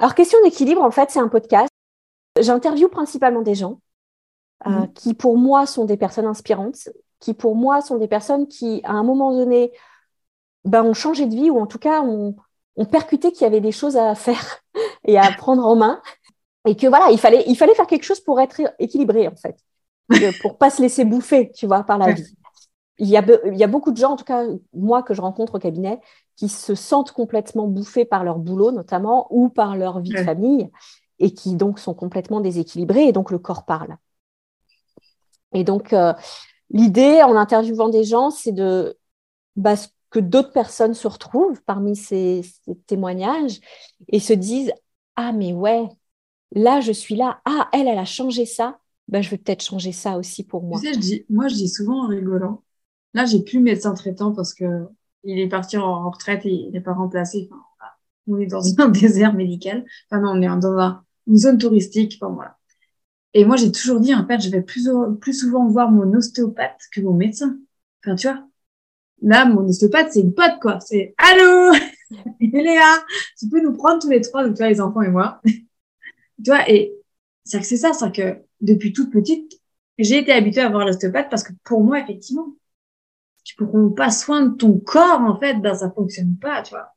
Alors, question d'équilibre, en fait, c'est un podcast. J'interviewe principalement des gens euh, Mhm. qui, pour moi, sont des personnes inspirantes, qui, pour moi, sont des personnes qui, à un moment donné, ben, ont changé de vie ou en tout cas ont, ont percuté qu'il y avait des choses à faire et à prendre en main. Et que voilà, il fallait, il fallait faire quelque chose pour être équilibré, en fait, pour pas se laisser bouffer, tu vois, par la vie. Il y, a, il y a beaucoup de gens, en tout cas, moi que je rencontre au cabinet, qui se sentent complètement bouffés par leur boulot, notamment, ou par leur vie de famille, et qui donc sont complètement déséquilibrés, et donc le corps parle. Et donc, euh, l'idée en interviewant des gens, c'est de bah, que d'autres personnes se retrouvent parmi ces, ces témoignages et se disent Ah, mais ouais, là, je suis là. Ah, elle, elle a changé ça. Ben, je vais peut-être changer ça aussi pour moi. Tu sais, je dis, moi, je dis souvent en rigolant. Là, j'ai plus médecin traitant parce que il est parti en retraite et il n'est pas remplacé. On est dans un désert médical. Enfin, non, on est dans un- une zone touristique. Enfin, voilà. Et moi, j'ai toujours dit, en fait, je vais plus, souvent voir mon ostéopathe que mon médecin. Enfin, tu vois. Là, mon ostéopathe, c'est une pote, quoi. C'est, allô, Léa, tu peux nous prendre tous les trois, donc tu les enfants et moi. tu vois, et c'est que c'est ça, c'est que depuis toute petite, j'ai été habituée à voir l'ostéopathe parce que pour moi, effectivement, tu prends pas soin de ton corps, en fait, ben, ça fonctionne pas, tu vois.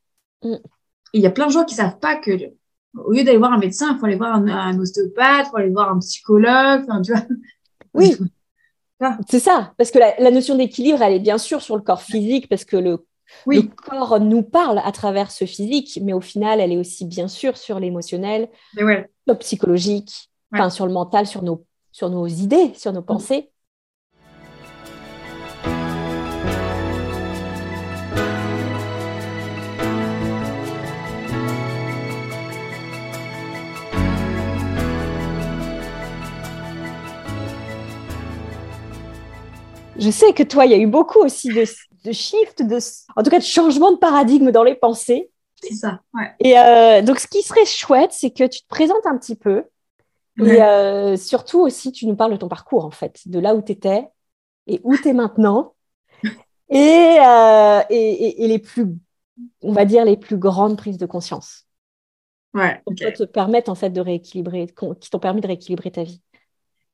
Mm. Il y a plein de gens qui savent pas que, au lieu d'aller voir un médecin, il faut aller voir un, un ostéopathe, il faut aller voir un psychologue, enfin, tu vois. Oui. Ah. C'est ça, parce que la, la notion d'équilibre, elle est bien sûr sur le corps physique, parce que le, le Oui, corps nous parle à travers ce physique, mais au final, elle est aussi bien sûr sur l'émotionnel, ouais. le psychologique, Ouais. sur le mental, sur nos, sur nos idées, sur nos pensées. Je sais que toi, il y a eu beaucoup aussi de, de shift, de, en tout cas de changement de paradigme dans les pensées. C'est ça, ouais. Et euh, donc, ce qui serait chouette, c'est que tu te présentes un petit peu. Ouais. Et euh, surtout aussi, tu nous parles de ton parcours, en fait, de là où tu étais et où tu es maintenant. Et, euh, et, et- et les plus, on va dire, les plus grandes prises de conscience Ouais, qui te permettent, en fait, de rééquilibrer, qui t'ont permis de rééquilibrer ta vie.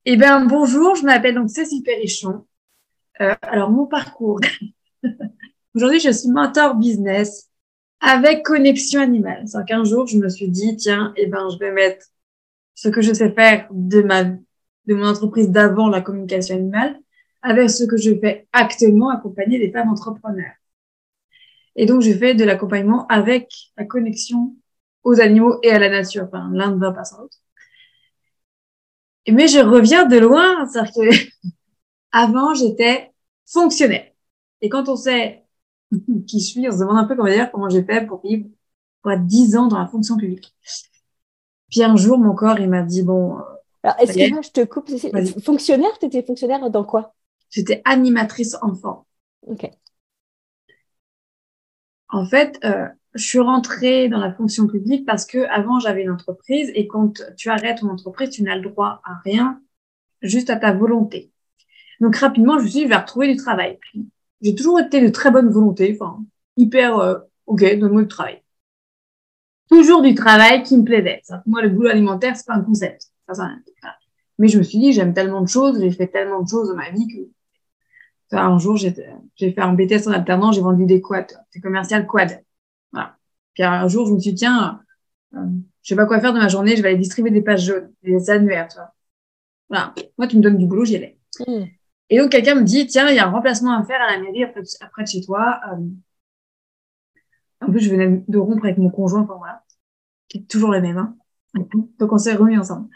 Eh bien, bonjour, je m'appelle donc Cécile Perrichon. Euh, alors, mon parcours. Aujourd'hui, je suis mentor business avec connexion animale. C'est qu'un jour, je me suis dit, tiens, eh ben, je vais mettre ce que je sais faire de ma, de mon entreprise d'avant, la communication animale, avec ce que je fais actuellement, accompagner des femmes entrepreneurs. Et donc, je fais de l'accompagnement avec la connexion aux animaux et à la nature. Enfin, l'un ne va pas sans l'autre. Mais je reviens de loin, c'est-à-dire que avant, j'étais fonctionnaire. Et quand on sait qui je suis, on se demande un peu comment comment j'ai fait pour vivre être 10 ans dans la fonction publique. Puis un jour, mon corps, il m'a dit, bon, euh, Alors, Ça y est. excuse-moi, je te coupe. Fonctionnaire, tu étais fonctionnaire dans quoi? J'étais animatrice enfant. Ok. En fait, euh, je suis rentrée dans la fonction publique parce que avant j'avais une entreprise et quand tu arrêtes ton entreprise, tu n'as le droit à rien, juste à ta volonté. Donc rapidement, je me suis dit, je vais retrouver du travail. J'ai toujours été de très bonne volonté, enfin hyper euh, ok, donne-moi du travail. Toujours du travail qui me plaisait. Moi, le boulot alimentaire, c'est pas un concept. Mais je me suis dit, j'aime tellement de choses, j'ai fait tellement de choses dans ma vie que Enfin, un jour, j'ai j'ai fait un BTS en alternance, j'ai vendu des quads, des commerciales quad. Voilà. Puis un jour, je me suis dit, tiens, euh, je sais pas quoi faire de ma journée, je vais aller distribuer des pages jaunes, des annuaires, tu vois. Voilà. Moi, tu me donnes du boulot, j'y allais. Hmm. Et donc, quelqu'un me dit, tiens, il y a un remplacement à faire à la mairie après, après de chez toi. Euh, en plus, je venais de rompre avec mon conjoint, enfin voilà, qui est toujours le même. Hein. Donc, on s'est remis ensemble.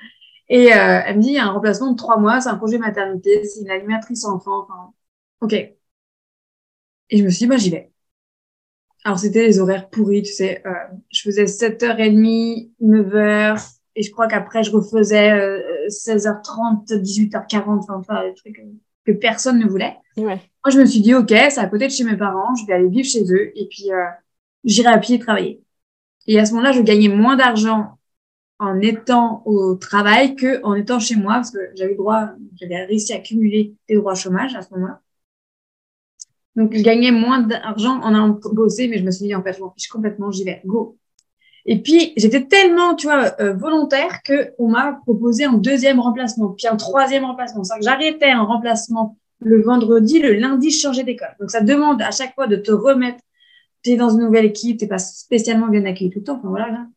Et euh, elle me dit, il y a un remplacement de trois mois, c'est un congé maternité, c'est une animatrice enfant, enfin, ok. Et je me suis dit, bah, j'y vais. Alors, c'était les horaires pourris, tu sais. Euh, je faisais 7h30, 9h, et je crois qu'après, je refaisais euh, 16h30, 18h40, enfin, enfin, des trucs que personne ne voulait. Ouais. Moi, je me suis dit, OK, c'est à côté de chez mes parents, je vais aller vivre chez eux, et puis euh, j'irai à pied travailler. Et à ce moment-là, je gagnais moins d'argent en étant au travail que en étant chez moi, parce que j'avais droit, j'avais réussi à cumuler des droits chômage à ce moment-là. Donc, je gagnais moins d'argent en allant bosser, mais je me suis dit, en fait, je m'en fiche complètement, j'y vais, go. Et puis, j'étais tellement, tu vois, euh, volontaire qu'on m'a proposé un deuxième remplacement, puis un troisième remplacement. C'est que j'arrêtais un remplacement le vendredi, le lundi, je changeais d'école. Donc, ça demande à chaque fois de te remettre. Tu es dans une nouvelle équipe, tu pas spécialement bien accueilli tout le temps. Enfin, voilà, là.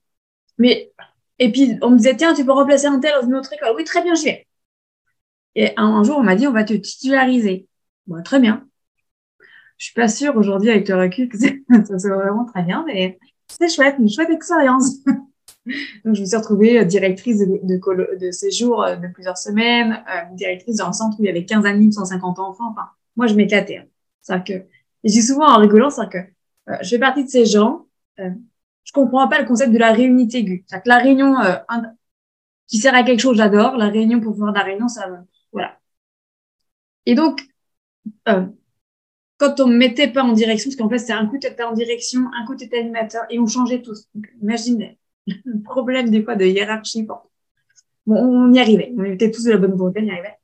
Mais, et puis, on me disait, tiens, tu peux remplacer un tel dans une autre école. Oui, très bien, j'y vais. Et un, jour, on m'a dit, on va te titulariser. Bon, très bien. Je suis pas sûre aujourd'hui avec le recul que ça soit vraiment très bien, mais c'est chouette, une chouette expérience. Donc, je me suis retrouvée euh, directrice de, séjour euh, de plusieurs semaines, euh, directrice d'un centre où il y avait 15 animes, 150 enfants. Enfin, moi, je m'éclatais. Hein. C'est-à-dire que, et j'ai souvent en rigolant, c'est-à-dire que je fais partie de ces gens, euh, je comprends pas le concept de la réunité aiguë. C'est-à-dire que la réunion qui sert à quelque chose, j'adore. La réunion pour de la réunion, ça, voilà. Et donc, quand on me mettait pas en direction, parce qu'en fait, c'est un coup, tu en direction, un coup, tu animateur, et on changeait tous. Donc, imaginez le problème des fois de hiérarchie. Bon. on y arrivait. On était tous de la bonne volonté, on y arrivait.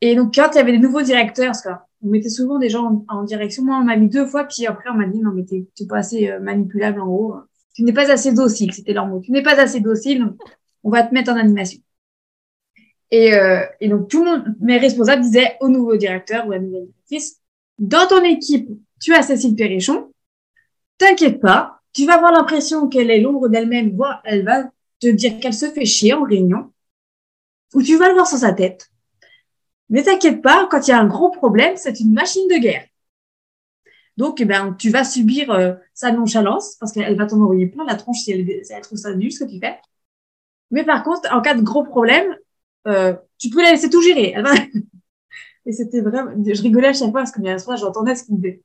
Et donc, quand il y avait des nouveaux directeurs, parce qu'on mettait souvent des gens en, direction, moi, on m'a mis deux fois, puis après, on m'a dit, non, mais t'es pas assez euh, manipulable en gros. Tu n'es pas assez docile, c'était leur mot. Tu n'es pas assez docile, on va te mettre en animation. Et, euh, et donc, tout le monde, mes responsables disaient au nouveau directeur ou à la nouvelle directrice, dans ton équipe, tu as Cécile Perrichon, t'inquiète pas, tu vas avoir l'impression qu'elle est l'ombre d'elle-même, voire elle va te dire qu'elle se fait chier en réunion, ou tu vas le voir sur sa tête. Mais t'inquiète pas, quand il y a un gros problème, c'est une machine de guerre. Donc, eh ben, tu vas subir euh, sa nonchalance, parce qu'elle va t'en envoyer plein la tronche si elle, elle, trouve ça nul ce que tu fais. Mais par contre, en cas de gros problème, euh, tu peux la laisser tout gérer. Elle va... Et c'était vraiment, je rigolais à chaque fois parce que bien sûr, j'entendais ce qu'il disait.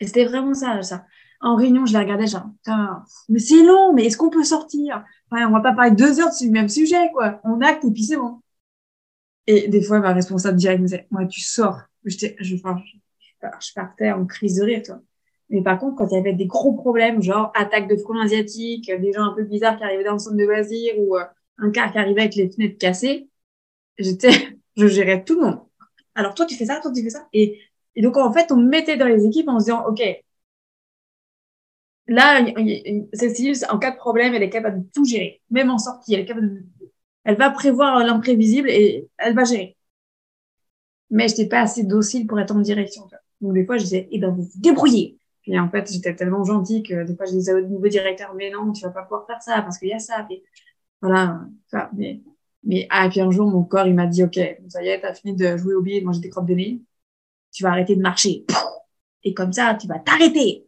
Et c'était vraiment ça, ça. En réunion, je la regardais genre, putain, mais c'est long, mais est-ce qu'on peut sortir? Enfin, on va pas parler deux heures sur le même sujet, quoi. On acte et puis c'est bon. Et des fois, ma responsable directe me disait, moi, tu sors. Je, je, partais en crise de rire, toi. Mais par contre, quand il y avait des gros problèmes, genre attaque de frelons asiatiques, des gens un peu bizarres qui arrivaient dans le centre de loisirs ou euh, un car qui arrivait avec les fenêtres cassées, j'étais, je gérais tout le monde. Alors toi, tu fais ça, toi, tu fais ça. Et, et donc, en fait, on mettait dans les équipes en se disant, OK, là, Cécile, en cas de problème, elle est capable de tout gérer. Même en sortie, elle est capable de, elle va prévoir l'imprévisible et elle va gérer. Mais je n'étais pas assez docile pour être en direction. Donc, des fois, je disais, eh ben, vous vous débrouillez. Et en fait, j'étais tellement gentille que des fois, je disais au nouveau directeur, mais non, tu vas pas pouvoir faire ça parce qu'il y a ça. Et voilà. Ça, mais mais ah, puis un jour, mon corps, il m'a dit, OK, ça y est, t'as fini de jouer au billet, de manger des crottes de nez. Tu vas arrêter de marcher. Et comme ça, tu vas t'arrêter.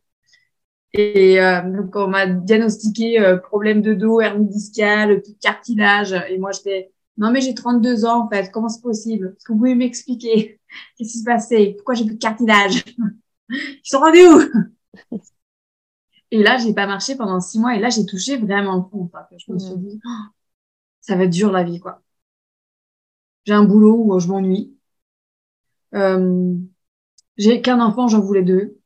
Et euh, donc, on m'a diagnostiqué euh, problème de dos, hernie discale, tout cartilage. Et moi, j'étais, non, mais j'ai 32 ans, en fait. Comment c'est possible? Est-ce que vous pouvez m'expliquer? Qu'est-ce qui se passait? Pourquoi j'ai plus de cartilage? Ils sont rendus où? Et là, j'ai pas marché pendant six mois. Et là, j'ai touché vraiment le fond. Enfin, je me suis mmh. dit, oh, ça va être dur la vie, quoi. J'ai un boulot où je m'ennuie. Euh, j'ai qu'un enfant, j'en voulais deux.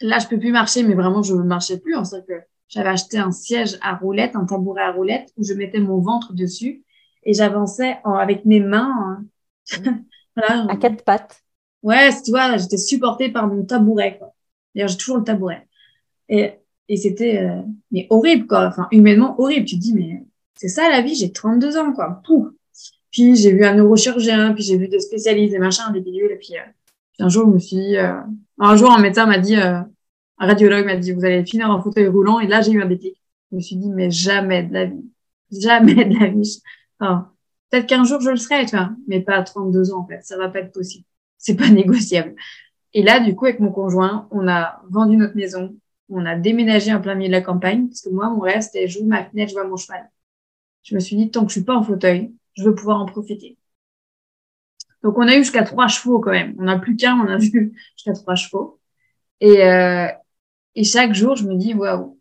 Là, je peux plus marcher, mais vraiment, je ne marchais plus. En fait, que j'avais acheté un siège à roulette, un tabouret à roulette, où je mettais mon ventre dessus et j'avançais avec mes mains. Hein. voilà. À quatre pattes. Ouais, tu vois, j'étais supportée par mon tabouret. Quoi. D'ailleurs, j'ai toujours le tabouret. Et, et c'était euh, mais horrible, quoi. Enfin, humainement horrible. Tu te dis, mais c'est ça la vie, j'ai 32 ans, quoi. Puis j'ai vu un neurochirurgien, puis j'ai vu des spécialistes, des machins, des bidules, et puis, euh, un jour, je me suis dit, euh, un jour, un médecin m'a dit, euh, un radiologue m'a dit, vous allez finir en fauteuil roulant, et là, j'ai eu un déclic. Je me suis dit, mais jamais de la vie. Jamais de la vie. Peut-être qu'un jour, je le serai, tu vois, mais pas à 32 ans, en fait. Ça va pas être possible. C'est pas négociable. Et là, du coup, avec mon conjoint, on a vendu notre maison, on a déménagé en plein milieu de la campagne, parce que moi, mon rêve, c'était je ma fenêtre, je vois mon cheval je me suis dit, tant que je suis pas en fauteuil, je veux pouvoir en profiter. Donc, on a eu jusqu'à trois chevaux quand même. On n'a plus qu'un, on a vu jusqu'à trois chevaux. Et, euh, et chaque jour, je me dis, waouh,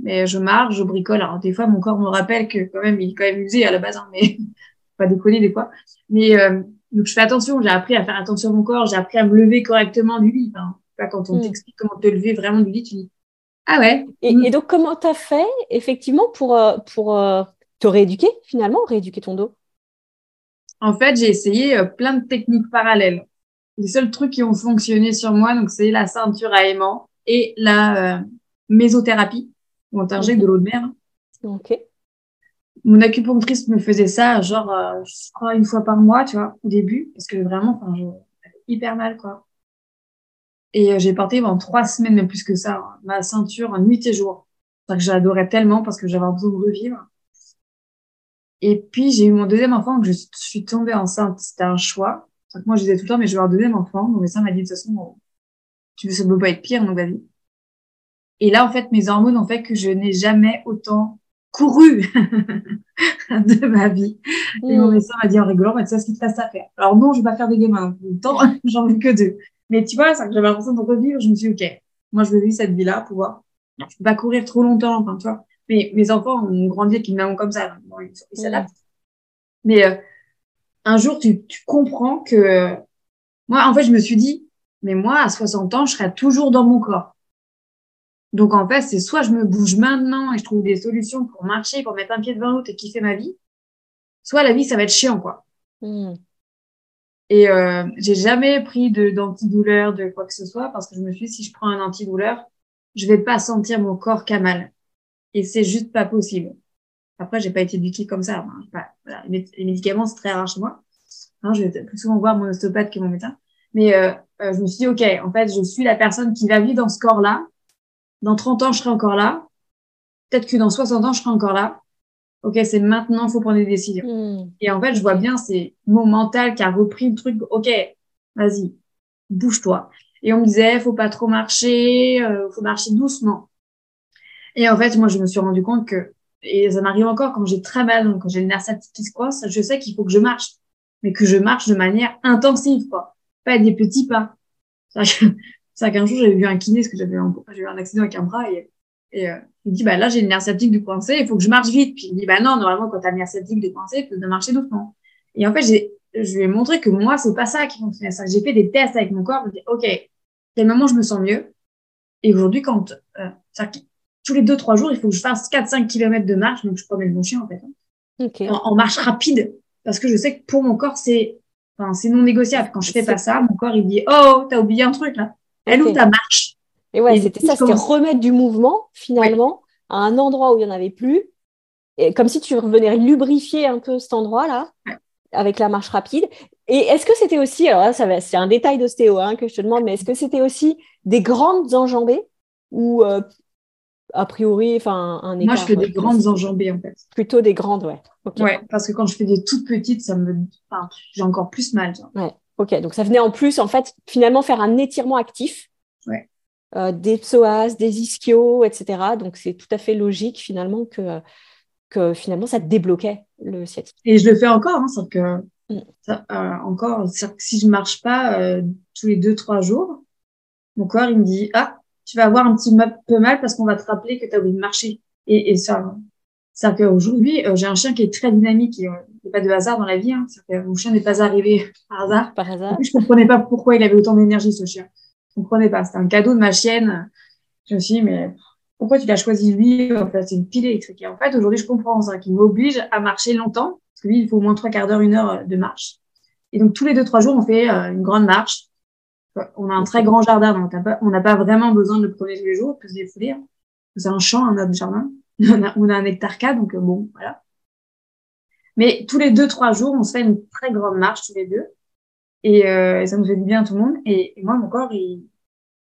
mais je marche, je bricole. Alors, des fois, mon corps me rappelle que quand même, il est quand même usé à la base, hein, mais pas déconner des fois. Mais euh, donc, je fais attention. J'ai appris à faire attention à mon corps. J'ai appris à me lever correctement du lit. Enfin, quand on mm. t'explique comment te lever vraiment du lit, tu dis, ah ouais. Et, mm. et donc, comment tu as fait, effectivement, pour, euh, pour te rééduquer finalement, rééduquer ton dos? En fait, j'ai essayé euh, plein de techniques parallèles. Les seuls trucs qui ont fonctionné sur moi, donc c'est la ceinture à aimant et la euh, mésothérapie. On t'injecte de l'eau de mer. Ok. Mon acupunctrice me faisait ça, genre, euh, je crois, une fois par mois, tu vois, au début, parce que vraiment, enfin, j'avais hyper mal, quoi. Et euh, j'ai porté pendant trois semaines, même plus que ça, hein, ma ceinture nuit et jour. que j'adorais tellement parce que j'avais besoin de revivre. Et puis, j'ai eu mon deuxième enfant, que je suis tombée enceinte. C'était un choix. Que moi, je disais tout le temps, mais je veux avoir un deuxième enfant. Mon médecin m'a dit, de toute façon, tu veux, ça peut pas être pire, donc vas-y. Et là, en fait, mes hormones ont fait que je n'ai jamais autant couru de ma vie. Et mon hmm. médecin m'a dit en rigolant, mais tu sais ce qu'il te reste à faire. Alors non, je vais pas faire des gamins. Temps, j'en veux que deux. Mais tu vois, c'est que j'avais l'impression de revivre. Je me suis dit, OK, moi, je veux vivre cette vie-là, pouvoir. Je peux pas courir trop longtemps, enfin, tu vois. Mais mes enfants ont grandi avec une maman comme ça. Bon, ils s'adaptent. Mais euh, un jour, tu, tu comprends que moi, en fait, je me suis dit, mais moi, à 60 ans, je serai toujours dans mon corps. Donc, en fait, c'est soit je me bouge maintenant et je trouve des solutions pour marcher, pour mettre un pied devant l'autre et kiffer ma vie, soit la vie, ça va être chiant, quoi. Hmm. Et euh, j'ai jamais pris de d'antidouleur, de quoi que ce soit, parce que je me suis dit, si je prends un antidouleur, je vais pas sentir mon corps qu'à mal. Et c'est juste pas possible. Après, j'ai pas été éduquée comme ça. Les médicaments, c'est très rare chez moi. Hein, je vais plus souvent voir mon ostéopathe que mon médecin. Mais euh, euh, je me suis dit, OK, en fait, je suis la personne qui va vivre dans ce corps-là. Dans 30 ans, je serai encore là. Peut-être que dans 60 ans, je serai encore là. OK, c'est maintenant, faut prendre des décisions. Hmm. Et en fait, je vois bien, c'est mon mental qui a repris le truc. OK, vas-y, bouge-toi. Et on me disait, faut pas trop marcher, euh, faut marcher doucement. Et en fait, moi, je me suis rendu compte que, et ça m'arrive encore quand j'ai très mal, donc quand j'ai le nerf sciatique qui se croise, je sais qu'il faut que je marche, mais que je marche de manière intensive, quoi. Pas des petits pas. C'est qu'un jour, j'avais vu un kiné, parce que j'avais eu un accident avec un bras, et, et euh, il dit, bah là, j'ai le nerf sciatique du coincé, il faut que je marche vite. Puis il dit, bah non, normalement, quand t'as le nerf sciatique du coincé, tu dois marcher doucement. Et en fait, j'ai, je lui ai montré que moi, c'est pas ça qui fonctionnait. Ça, j'ai fait des tests avec mon corps, je me dis, OK, quel moment je me sens mieux. Et aujourd'hui, quand, euh, tous les deux, trois jours, il faut que je fasse 4-5 km de marche, donc je promène mon chien, en fait. Hein. En, marche rapide. Parce que je sais que pour mon corps, c'est, enfin, non négociable. Quand je fais pas ça, mon corps, il dit, oh, t'as oublié un truc, là. Elle ou ta marche? Et ouais, c'était ça, c'était remettre du mouvement, finalement, à un endroit où il n'y en avait plus. Et comme si tu revenais lubrifier un peu cet endroit-là, avec la marche rapide. Et est-ce que c'était aussi, alors là, ça c'est un détail d'ostéo hein, que je te demande, mais est-ce que c'était aussi des grandes enjambées ou euh, a priori, enfin un écart Moi, je fais des grandes enjambées en fait. Plutôt des grandes, ouais. Ouais, parce que quand je fais des toutes petites, ça me, enfin, j'ai encore plus mal. Ouais. Ok, donc ça venait en plus, en fait, finalement faire un étirement actif. Ouais. Euh, des psoas, des ischios, etc. Donc c'est tout à fait logique finalement que, que finalement ça débloquait le sciatique. Et je le fais encore, hein, c'est que mm. ça, euh, encore, que si je marche pas euh, tous les deux trois jours, mon corps il me dit ah tu vas avoir un petit peu mal parce qu'on va te rappeler que tu as oublié de marcher. Et, et ça, c'est qu'aujourd'hui j'ai un chien qui est très dynamique. Il n'y a pas de hasard dans la vie. Hein, que mon chien n'est pas arrivé par hasard. Par hasard. je comprenais pas pourquoi il avait autant d'énergie ce chien comprenais pas. C'était un cadeau de ma chienne. Je me suis dit, mais pourquoi tu l'as choisi lui En fait, c'est une pile électrique. Et en fait, aujourd'hui, je comprends ça, qu'il m'oblige à marcher longtemps. Parce que lui, il faut au moins trois quarts d'heure, une heure de marche. Et donc, tous les deux, trois jours, on fait euh, une grande marche. On a un très grand jardin, donc on n'a pas vraiment besoin de le promener tous les jours, on peut se défouler. C'est un champ, un autre jardin. On a, un hectare quatre, donc euh, bon, voilà. Mais tous les deux, trois jours, on se fait une très grande marche tous les deux. Euh, et, ça nous fait du bien à tout le monde. Et, moi, mon corps, il...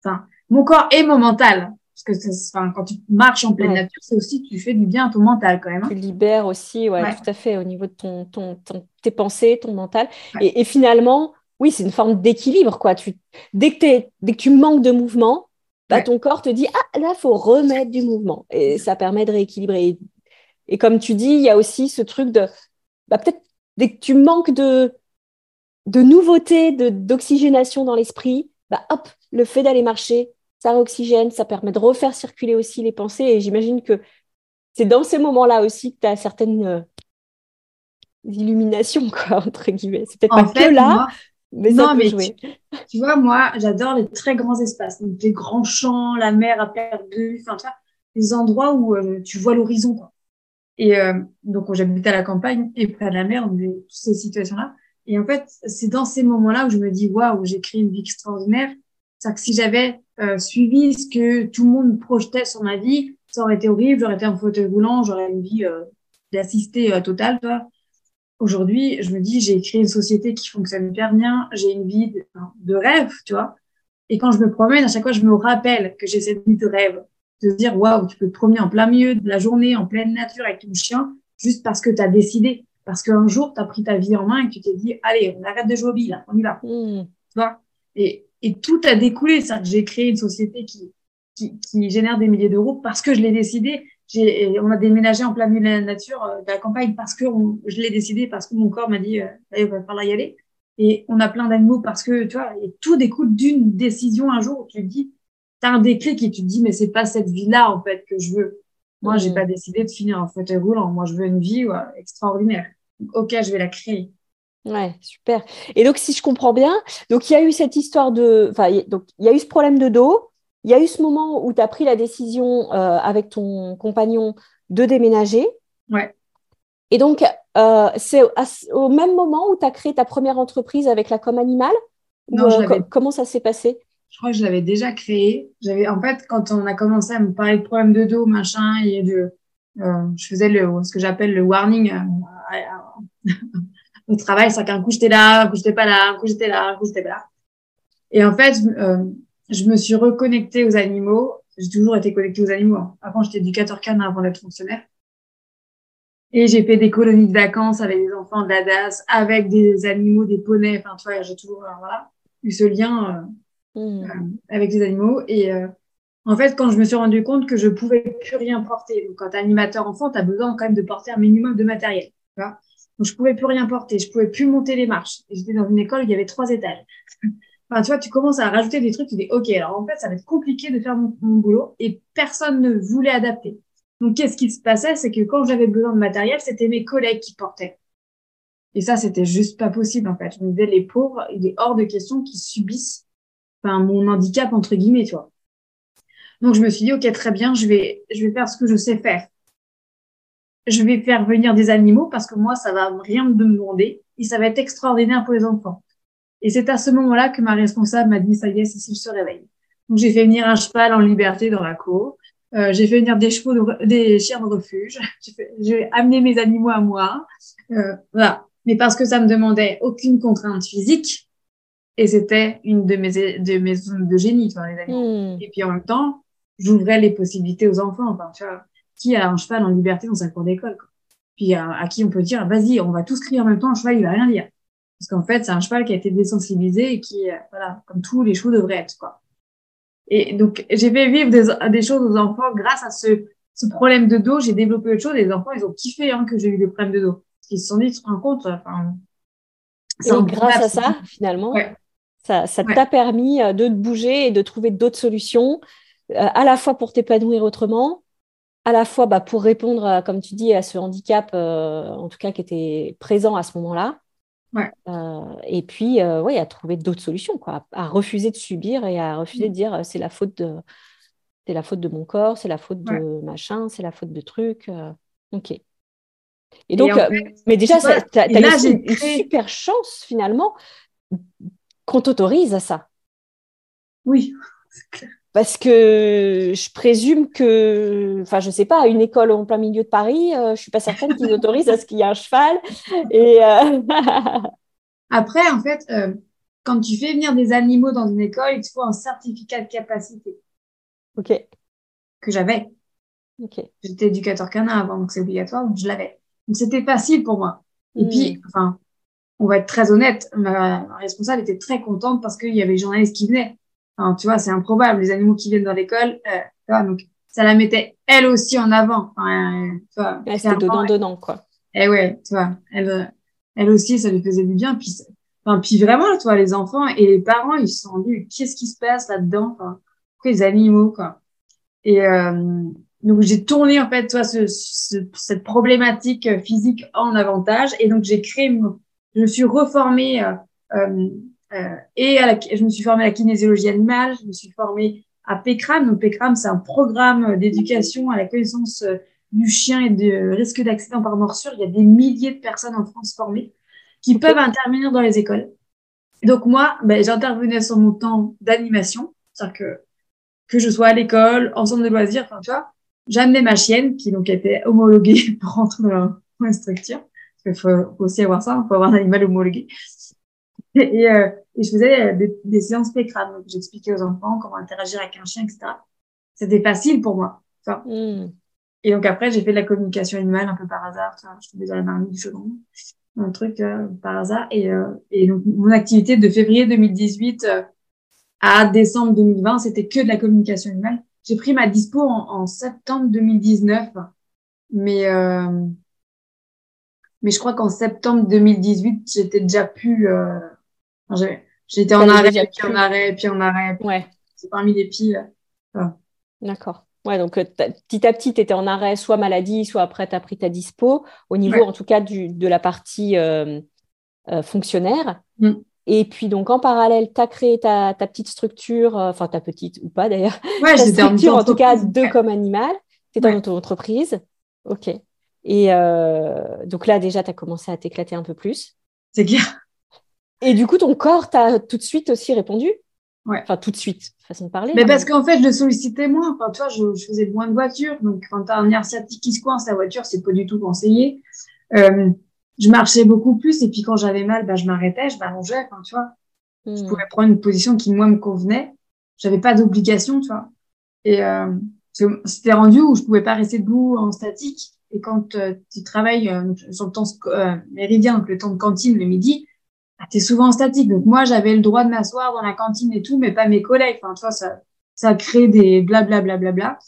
enfin, mon corps et mon mental. Parce que enfin, quand tu marches en pleine nature, c'est aussi tu fais du bien à ton mental quand même. Hein. Tu libères aussi, ouais, tout à fait, au niveau de ton, ton, tes pensées, ton mental. Et, finalement, oui, c'est une forme d'équilibre, quoi. Tu, dès, que dès que tu manques de mouvement, bah, ton corps te dit, ah, là, faut remettre du mouvement. Et ça permet de rééquilibrer. Et, comme tu dis, il y a aussi ce truc de, bah, peut-être, dès que tu manques de, de nouveautés, d'oxygénation dans l'esprit, bah hop, le fait d'aller marcher, ça réoxygène, ça permet de refaire circuler aussi les pensées. Et j'imagine que c'est dans ces moments-là aussi que tu as certaines euh, illuminations, quoi, entre guillemets. C'est peut-être pas que là, mais ça peut jouer. Tu, vois, moi, j'adore les très grands espaces, donc les grands champs, la mer à perte de enfin, tu vois, les endroits où euh, tu vois l'horizon, quoi. Et euh, donc, j'habite à la campagne et près de la mer, donc toutes ces situations-là. Et en fait, c'est dans ces moments-là où je me dis, waouh, j'ai créé une vie extraordinaire. C'est-à-dire que si j'avais euh, suivi ce que tout le monde projetait sur ma vie, ça aurait été horrible, j'aurais été en fauteuil roulant, j'aurais une vie euh, d'assisté euh, totale, toi. Aujourd'hui, je me dis, j'ai créé une société qui fonctionne hyper bien, j'ai une vie de, de, rêve, tu vois. Et quand je me promène, à chaque fois, je me rappelle que j'ai cette vie de rêve. De se dire, waouh, tu peux te promener en plein milieu de la journée, en pleine nature avec ton chien, juste parce que tu as décidé. Parce qu'un jour, tu as pris ta vie en main et que tu t'es dit, allez, on arrête de jouer au billes, on y va. Mmh. Tu vois et, et tout a découlé. Ça, j'ai créé une société qui, qui, qui génère des milliers d'euros parce que je l'ai décidé. J'ai, on a déménagé en plein milieu de la nature, euh, de la campagne, parce que je l'ai décidé, parce que mon corps m'a dit, euh, il va falloir y aller. Et on a plein d'animaux parce que, tu vois, et tout découle d'une décision un jour où tu te dis, tu as un déclic et tu te dis, mais c'est pas cette vie-là, en fait, que je veux. Moi, j'ai mmh. pas décidé de finir en fauteuil roulant. Moi, je veux une vie ouais, extraordinaire. ok, je vais la créer. Ouais, super. Et donc, si je comprends bien, donc il y a eu cette histoire de, enfin, donc il y a eu ce problème de dos. Il y a eu ce moment où tu as pris la décision euh, avec ton compagnon de déménager. Ouais. Et donc, euh, c'est au même moment où tu as créé ta première entreprise avec la com animale? Non, euh, Comment ça s'est passé? Je crois que je l'avais déjà créé. J'avais, en fait, quand on a commencé à me parler de problème de dos, machin, et de, je faisais le, ce que j'appelle le warning au travail, c'est qu'un coup j'étais là, un coup j'étais pas là, un coup j'étais là, un coup j'étais pas là. Et en fait, je me suis reconnectée aux animaux. J'ai toujours été connectée aux animaux. Hein. Avant, j'étais éducateur canin avant d'être fonctionnaire. Et j'ai fait des colonies de vacances avec des enfants de la DAS, avec des animaux, des poneys. Enfin, tu vois, j'ai toujours euh, voilà, eu ce lien euh, mmh. euh, avec les animaux. Et en fait, quand je me suis rendu compte que je pouvais plus rien porter, donc quand tu es animateur enfant, tu as besoin quand même de porter un minimum de matériel. Tu vois donc, je pouvais plus rien porter. Je pouvais plus monter les marches. J'étais dans une école où il y avait trois étages. Enfin, tu vois, tu commences à rajouter des trucs, tu dis, OK, alors en fait, ça va être compliqué de faire mon, boulot et personne ne voulait adapter. Donc, qu'est-ce qui se passait? C'est que quand j'avais besoin de matériel, c'était mes collègues qui portaient. Et ça, c'était juste pas possible, en fait. Je me disais, les pauvres, il est hors de question qu'ils subissent, enfin, mon handicap, entre guillemets, tu vois. Donc, je me suis dit, OK, très bien, je vais, je vais faire ce que je sais faire. Je vais faire venir des animaux parce que moi, ça va rien me demander et ça va être extraordinaire pour les enfants. Et c'est à ce moment-là que ma responsable m'a dit, ça y est, Cécile se réveille. Donc, j'ai fait venir un cheval en liberté dans la cour. Euh, j'ai fait venir des chevaux, des chiens de refuge. J'ai amené mes animaux à moi. Euh, voilà. Mais parce que ça me demandait aucune contrainte physique. Et c'était une de mes, de mes zones de génie, tu vois, les animaux. Hmm. Et puis en même temps, j'ouvrais les possibilités aux enfants. Enfin, tu vois, qui a un cheval en liberté dans sa cour d'école? Puis à, à, qui on peut dire, vas-y, on va tous crier en même temps, le cheval, il va rien dire. Parce qu'en fait, c'est un cheval qui a été désensibilisé et qui, euh, voilà, comme tous les chevaux devraient être, quoi. Et donc, j'ai fait vivre des, des, choses aux enfants grâce à ce, ce problème de dos. J'ai développé autre chose et les enfants, ils ont kiffé hein, que j'ai eu des problèmes de dos. Parce qu'ils se sont dit, tu te rends compte, enfin, et grâce à ça, finalement, ça, ça t'a permis euh, de te bouger et de trouver d'autres solutions, euh, à la fois pour t'épanouir autrement, à la fois bah, pour répondre, comme tu dis, à ce handicap, en tout cas qui était présent à ce moment-là, euh, et puis, euh, ouais, à trouver d'autres solutions, quoi, à, refuser de subir et à refuser de mm. dire euh, c'est la faute de, c'est la faute de mon corps, c'est la faute de machin, c'est la faute de trucs. ok. Et donc, mais déjà, tu as, une, super chance finalement qu'on t'autorise à ça. Oui, Parce que je présume que, enfin, je sais pas, une école en plein milieu de Paris, je je suis pas certaine qu'ils autorisent à ce qu'il y ait un cheval. Et Après, en fait, euh, quand tu fais venir des animaux dans une école, il te faut un certificat de capacité. Ok. Que j'avais. Ok. J'étais éducateur canin avant, donc c'est obligatoire, donc je l'avais. Donc c'était facile pour moi. Et puis, hmm. enfin, on va être très honnête, ma, responsable était très contente parce qu'il y avait des journalistes qui venaient tu vois, c'est improbable, les animaux qui viennent dans l'école. Euh, donc, ça la mettait elle aussi en avant. Enfin, tu c'était donnant-donnant, quoi. Et eh ouais, tu vois, elle, elle aussi, ça lui faisait du bien. Puis, enfin, puis vraiment, tu vois, les enfants et les parents, ils se sont dit, qu'est-ce qui se passe là-dedans enfin, Pourquoi les animaux, quoi Et euh, donc, j'ai tourné, en fait, toi, ce, ce, cette problématique physique en avantage. Et donc, j'ai créé, je me suis reformée euh, euh euh, et à la, je me suis formée à la kinésiologie animale, je me suis formée à PECRAM. Donc, PECRAM, c'est un programme d'éducation à la connaissance euh, du chien et de risque d'accident par morsure. Il y a des milliers de personnes en France formées qui peuvent intervenir dans les écoles. Donc, moi, ben, j'intervenais sur mon temps d'animation, c'est-à-dire que, que je sois à l'école, en centre de loisirs, enfin, tu vois, j'amenais ma chienne qui donc était homologuée pour rentrer dans la structure. Il faut, aussi avoir ça, il faut avoir un animal homologué. Et, euh, et je faisais des, des séances pécrades. Donc, j'expliquais aux enfants comment interagir avec un chien, etc. C'était facile pour moi. Enfin, hmm. Et donc après, j'ai fait de la communication animale un peu par hasard. je suis dans la marmite du chaudron, un truc euh, par hasard. Et, euh, et donc, mon activité de février 2018 euh, à décembre 2020, c'était que de la communication animale. J'ai pris ma dispo en, en septembre 2019, mais euh, mais je crois qu'en septembre 2018, j'étais déjà plus. J'étais en arrêt, puis en arrêt, puis en arrêt. Ouais. C'est parmi les piles. D'accord. Ouais, donc euh, petit à petit, tu étais en arrêt, soit maladie, soit après, tu as pris ta dispo, au niveau en tout cas du, de la partie euh, euh, fonctionnaire. Mm. Et puis, donc, en parallèle, tu as créé ta, ta petite structure, enfin, ta petite ou pas d'ailleurs, ouais, ta structure en, tout cas de comme animal. Tu dans ton entreprise. OK. Et donc là, déjà, tu as commencé à t'éclater un peu plus. C'est clair. Et du coup, ton corps t'a tout de suite aussi répondu? Enfin, tout de suite, façon de parler. Mais parce qu'en fait, je le sollicitais moins. Enfin, toi, je, je faisais moins de voitures. Donc, quand tu as un nerf sciatique qui se coince, la voiture, c'est pas du tout conseillé. Euh, je marchais beaucoup plus. Et puis, quand j'avais mal, bah, je m'arrêtais, je m'allongeais. Enfin, tu vois, je hmm. pouvais prendre une position qui, moi, me convenait. J'avais pas d'obligation, tu vois. Et euh, c'était rendu où je pouvais pas rester debout en statique. Et quand euh, tu travailles euh, sur le temps euh, méridien, donc le temps de cantine le midi, ah, t'es souvent statique. Donc moi, j'avais le droit de m'asseoir dans la cantine et tout, mais pas mes collègues. Enfin, tu vois, ça, ça crée des blablabla. Bla, bla, bla,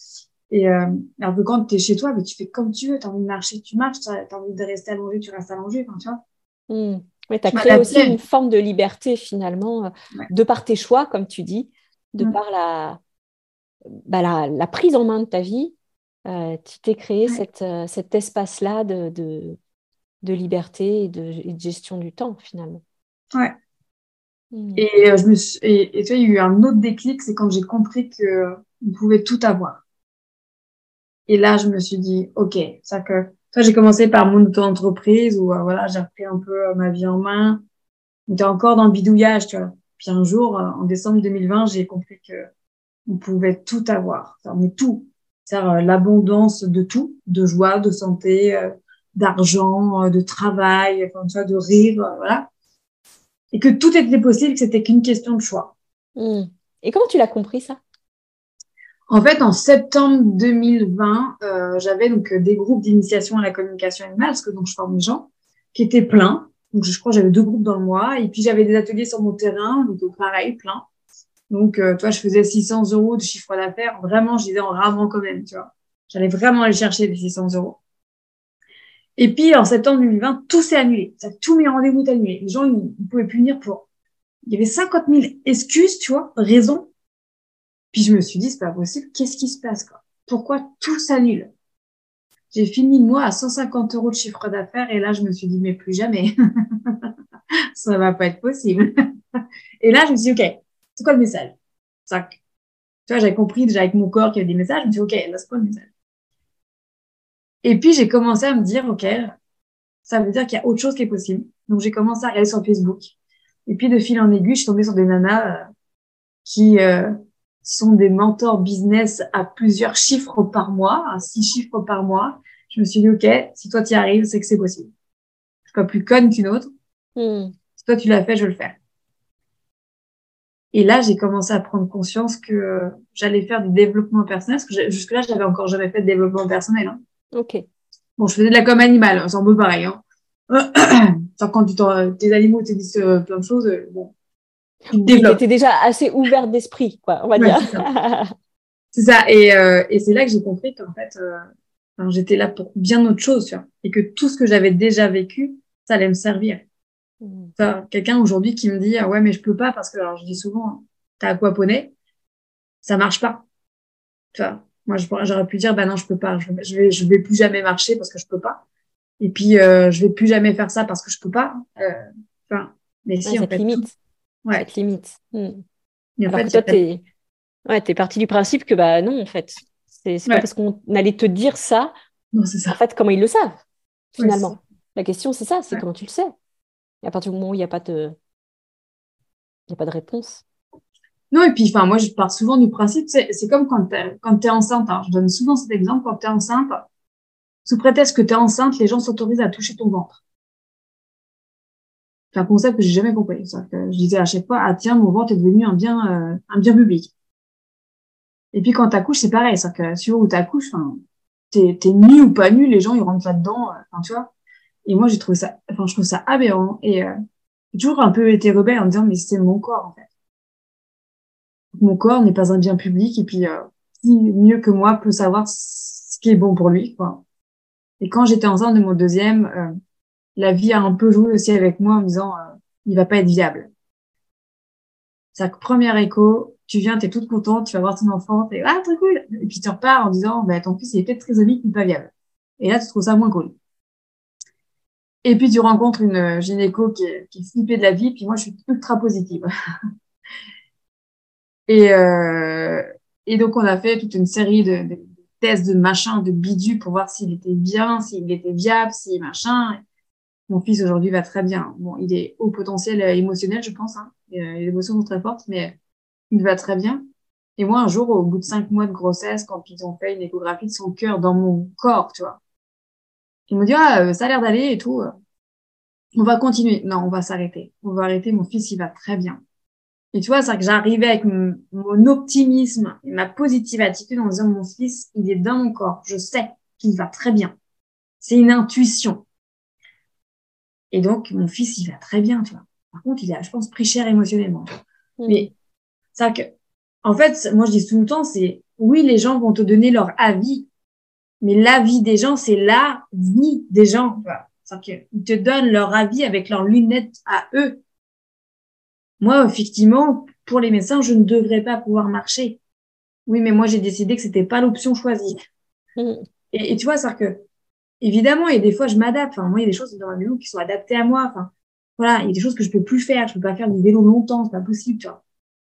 et euh, alors que quand tu es chez toi, mais tu fais comme tu veux. Tu as envie de marcher, tu marches. Tu as, envie de rester allongé, tu restes allongé. Enfin, tu vois. Mmh. tu as créé aussi une forme de liberté finalement, euh, de par tes choix, comme tu dis, de mmh. par la, bah, la, la, prise en main de ta vie. Euh, tu t'es créé cette, cet espace-là de, de, de, liberté et de, et de gestion du temps finalement. Ouais. Hmm. Et, euh, je me suis, et, tu vois, il y a eu un autre déclic, c'est quand j'ai compris que on pouvait tout avoir. Et là, je me suis dit, ok, ça que, toi, j'ai commencé par mon auto-entreprise où euh, voilà, j'ai repris un peu euh, ma vie en main. J'étais encore dans le bidouillage, tu vois. Puis un jour, en décembre 2020, j'ai compris que on pouvait tout avoir, mais tout, c'est l'abondance de tout, de joie, de santé, d'argent, de travail, enfin, tu vois, de rire, voilà et que tout était possible, que c'était qu'une question de choix. Hmm. Et comment tu l'as compris ça? En fait, en septembre 2020, euh, j'avais donc euh, des groupes d'initiation à la communication animale, parce que donc je forme les gens, qui étaient pleins. Donc je crois que j'avais deux groupes dans le mois, et puis j'avais des ateliers sur mon terrain, donc pareil, plein. Donc, euh, toi, je faisais 600 euros de chiffre d'affaires. Vraiment, je disais en ramant quand même, tu vois. J'allais vraiment aller chercher les 600 euros. Et puis, en septembre 2020, tout s'est annulé. Tous mes rendez-vous étaient annulés. Les gens, ils ne pouvaient plus venir pour... Il y avait 50 000 excuses, tu vois, raisons. Puis je me suis dit, c'est pas possible. Qu'est-ce qui se passe, quoi? Pourquoi tout s'annule? J'ai fini le mois à 150 euros de chiffre d'affaires et là, je me suis dit, mais plus jamais. Ça va pas être possible. et là, je me suis dit, OK, c'est quoi le message? Tu vois, j'avais compris déjà avec mon corps qu'il y avait des messages. Je me suis dit, OK, là, c'est quoi le message? Et puis, j'ai commencé à me dire, OK, ça veut dire qu'il y a autre chose qui est possible. Donc, j'ai commencé à regarder sur Facebook. Et puis, de fil en aiguille, je suis tombée sur des nanas euh, qui euh, sont des mentors business à plusieurs chiffres par mois, à six chiffres par mois. Je me suis dit, OK, si toi, tu y arrives, c'est que c'est possible. Je suis pas plus conne qu'une autre. Hmm. Si toi, tu l'as fait, je vais le faire. Et là, j'ai commencé à prendre conscience que j'allais faire du développement personnel, parce que jusque-là, j'avais encore jamais fait de développement personnel. Hein. Ok. Bon, je faisais de la com animale, c'est un peu pareil. Hein. quand tu tes animaux te disent euh, plein de choses, euh, bon. Tu étais déjà assez ouverte d'esprit, quoi, on va dire. C'est ça. Et, euh, et c'est là que j'ai compris qu'en fait, j'étais là pour bien autre chose, tu vois, et que tout ce que j'avais déjà vécu, ça allait me servir. Mmh. Quelqu'un aujourd'hui qui me dit ah ouais mais je peux pas parce que alors je dis souvent t'as aquaponé, ça marche pas. Tu vois, moi, j'aurais pu dire, bah non, je peux pas, je vais, je vais plus jamais marcher parce que je peux pas. Et puis, euh, je vais plus jamais faire ça parce que je peux pas. Euh, enfin, mais si, en fait, limite. Ouais. Cette limite. En fait, toi, t'es, ouais, parti du principe que, bah non, en fait, c'est, pas parce qu'on allait te dire ça. Non, c'est ça. En fait, comment ils le savent, finalement. La question, c'est ça, c'est comment tu le sais. Et à partir du moment où il n'y a pas de, il y a pas de réponse. Non, et puis, enfin, moi, je pars souvent du principe, c'est comme quand tu es enceinte. je donne souvent cet exemple, quand tu es enceinte, sous prétexte que tu es enceinte, les gens s'autorisent à toucher ton ventre. C'est un concept que j'ai jamais compris. Que je disais à chaque fois, ah tiens, mon ventre est devenu un bien, euh, un bien public. Et puis quand t'accouches, c'est pareil. C'est que sur où t'accouches, enfin, t'es, t'es nu ou pas nu, les gens ils rentrent là-dedans. Euh, tu vois. Et moi, j'ai trouvé ça, enfin, je trouve ça aberrant. Et euh, j'ai toujours un peu été rebelle en me disant, mais c'est mon corps en fait. Mon corps n'est pas un bien public. Et puis, euh, qui mieux que moi peut savoir ce qui est bon pour lui, quoi. Et quand j'étais enceinte de mon deuxième, euh, la vie a un peu joué aussi avec moi en me disant, euh, il va pas être viable. Que premier écho, tu viens, tu es toute contente, tu vas voir ton enfant, t'es ah très cool. Et puis tu repars en disant, bah, ton fils il est peut-être il n'est pas viable. Et là, tu trouves ça moins cool. Et puis tu rencontres une euh, gynéco qui est, qui est flippée de la vie, puis moi je suis ultra positive. et, euh, et donc on a fait toute une série de, de tests, de machins, de bidus pour voir s'il était bien, s'il était viable, si machin. Mon fils aujourd'hui va très bien. Bon, il est au potentiel euh, émotionnel, je pense. Hein. Euh, les émotions sont très fortes, mais il va très bien. Et moi, un jour, au bout de cinq mois de grossesse, quand ils ont fait une échographie de son cœur dans mon corps, tu vois, il me dit, ah, euh, ça a l'air d'aller et tout. On va continuer. Non, on va s'arrêter. On va arrêter. Mon fils, il va très bien. Et tu vois, c'est que j'arrivais avec mon, optimisme et ma positive attitude en disant, mon fils, il est dans mon corps. Je sais qu'il va très bien. C'est une intuition. Et donc, mon fils, il va très bien, tu vois. Par contre, il a, je pense, pris cher émotionnellement. Mm. Mais ça que, en fait, moi, je dis tout le temps, c'est, oui, les gens vont te donner leur avis, mais l'avis des gens, c'est la vie des gens. C'est-à-dire qu'ils te donnent leur avis avec leurs lunettes à eux. Moi, effectivement, pour les médecins, je ne devrais pas pouvoir marcher. Oui, mais moi, j'ai décidé que c'était pas l'option choisie. Mm. Et, et, tu vois, c'est que évidemment, il y a des fois, je m'adapte. Enfin, moi, il y a des choses dans ma maison qui sont adaptées à moi. Enfin, voilà, il y a des choses que je peux plus faire. Je peux pas faire du vélo longtemps, c'est pas possible, tu vois.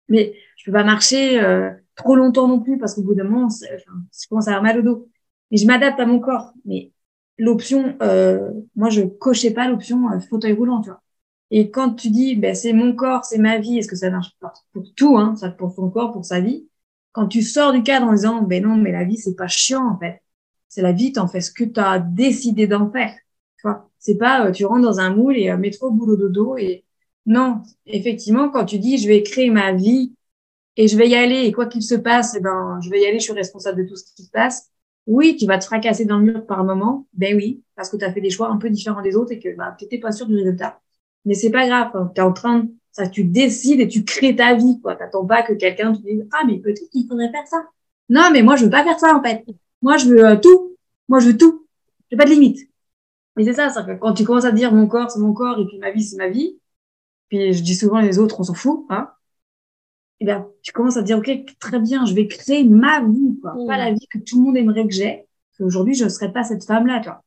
Mais je peux pas marcher euh, trop longtemps non plus parce qu'au bout d'un moment, enfin, je commence à avoir mal au dos. Mais je m'adapte à mon corps. Mais l'option, euh, moi, je cochais pas l'option euh, fauteuil roulant, tu vois. Et quand tu dis, ben, c'est mon corps, c'est ma vie, est-ce que ça marche pour tout, hein, ça pour ton corps, pour sa vie? Quand tu sors du cadre en disant, ben non, mais la vie, c'est pas chiant, en fait c'est la vie, t'en fais ce que tu as décidé d'en faire. Tu vois, c'est pas euh, tu rentres dans un moule et euh, métro boulot dodo et non, effectivement, quand tu dis je vais créer ma vie et je vais y aller et quoi qu'il se passe, eh ben je vais y aller, je suis responsable de tout ce qui se passe. Oui, tu vas te fracasser dans le mur par moment, ben oui, parce que tu as fait des choix un peu différents des autres et que bah, tu n'étais pas sûr du résultat. Mais c'est pas grave, hein. tu es en train, ça, tu décides et tu crées ta vie, quoi. T'attends pas que quelqu'un te dise, ah, mais peut-être qu'il faudrait faire ça. Non, mais moi, je veux pas faire ça, en fait. Moi, je veux euh, tout. Moi, je veux tout. J'ai pas de limite. Mais c'est ça, ça que quand tu commences à dire mon corps, c'est mon corps, et puis ma vie, c'est ma vie, puis je dis souvent les autres, on s'en fout, hein, et eh bien, tu commences à dire, OK, très bien, je vais créer ma vie, quoi. Pas la vie que tout le monde aimerait que j'ai. Aujourd'hui, je ne serais pas cette femme-là, toi,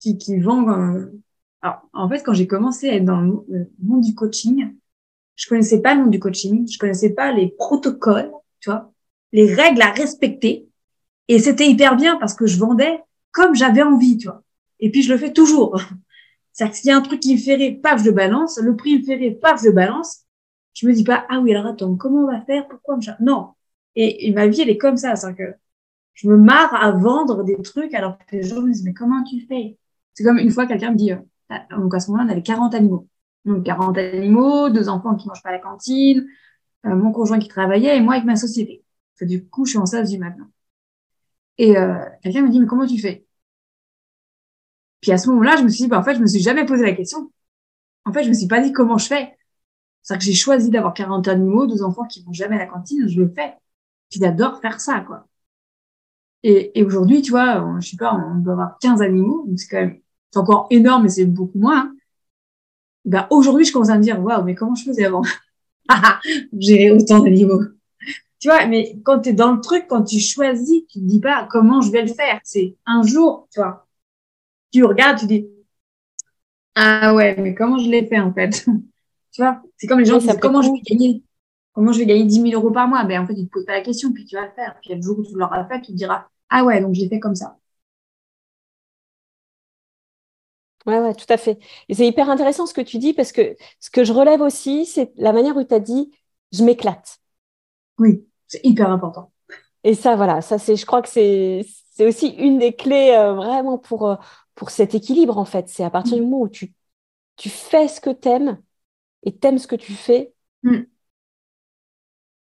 qui, qui vend, euh, alors, en fait, quand j'ai commencé à être dans le monde du coaching, je connaissais pas le monde du coaching, je connaissais pas les protocoles, tu vois, les règles à respecter. Et c'était hyper bien parce que je vendais comme j'avais envie, tu vois. Et puis, je le fais toujours. C'est-à-dire que s'il y a un truc qui me fait rire, paf, je balance. Le prix me fait rire, paf, je balance. Je me dis pas, ah oui, alors attends, comment on va faire? Pourquoi Non. Et, ma vie, elle est comme ça. C'est-à-dire que je me marre à vendre des trucs alors que les gens me disent, mais comment tu fais? C'est comme une fois, quelqu'un me dit, euh, donc à ce moment-là, on avait 40 animaux. Donc 40 animaux, deux enfants qui mangent pas à la cantine, euh, mon conjoint qui travaillait et moi avec ma société. du coup, je suis en sas du maintenant. Et euh, quelqu'un me dit, mais comment tu fais? Puis à ce moment-là, je me suis dit, bah, en fait, je me suis jamais posé la question. En fait, je me suis pas dit comment je fais. C'est-à-dire que j'ai choisi d'avoir 40 animaux, deux enfants qui vont jamais à la cantine, je le fais. Puis j'adore faire ça, quoi. Et, aujourd'hui, tu vois, je sais pas, on doit avoir 15 animaux, donc c'est quand même, c'est encore énorme, mais c'est beaucoup moins. Ben, aujourd'hui, je commence à me dire, waouh, mais comment je faisais avant? Gérer autant d'animaux. Tu vois, mais quand tu es dans le truc, quand tu choisis, tu te dis pas comment je vais le faire. C'est un jour, tu vois. Tu regardes, tu dis ah ouais, mais comment je l'ai fait en fait? Tu vois, c'est comme les gens qui disent comment je vais gagner? Comment je vais gagner 10 000 euros par mois? Ben en fait, ils te posent pas la question, puis tu vas le faire. Puis le jour où tu l'auras fait, tu te diras ah ouais, donc je l'ai fait comme ça. Ouais, ouais, tout à fait. Et c'est hyper intéressant ce que tu dis parce que ce que je relève aussi, c'est la manière où tu as dit je m'éclate. Oui, c'est hyper important. Et ça, voilà, ça c'est, je crois que c'est, c'est aussi une des clés euh, vraiment pour, euh, pour cet équilibre en fait. C'est à partir du moment où tu, tu fais ce que t'aimes et t'aimes ce que tu fais, Mm.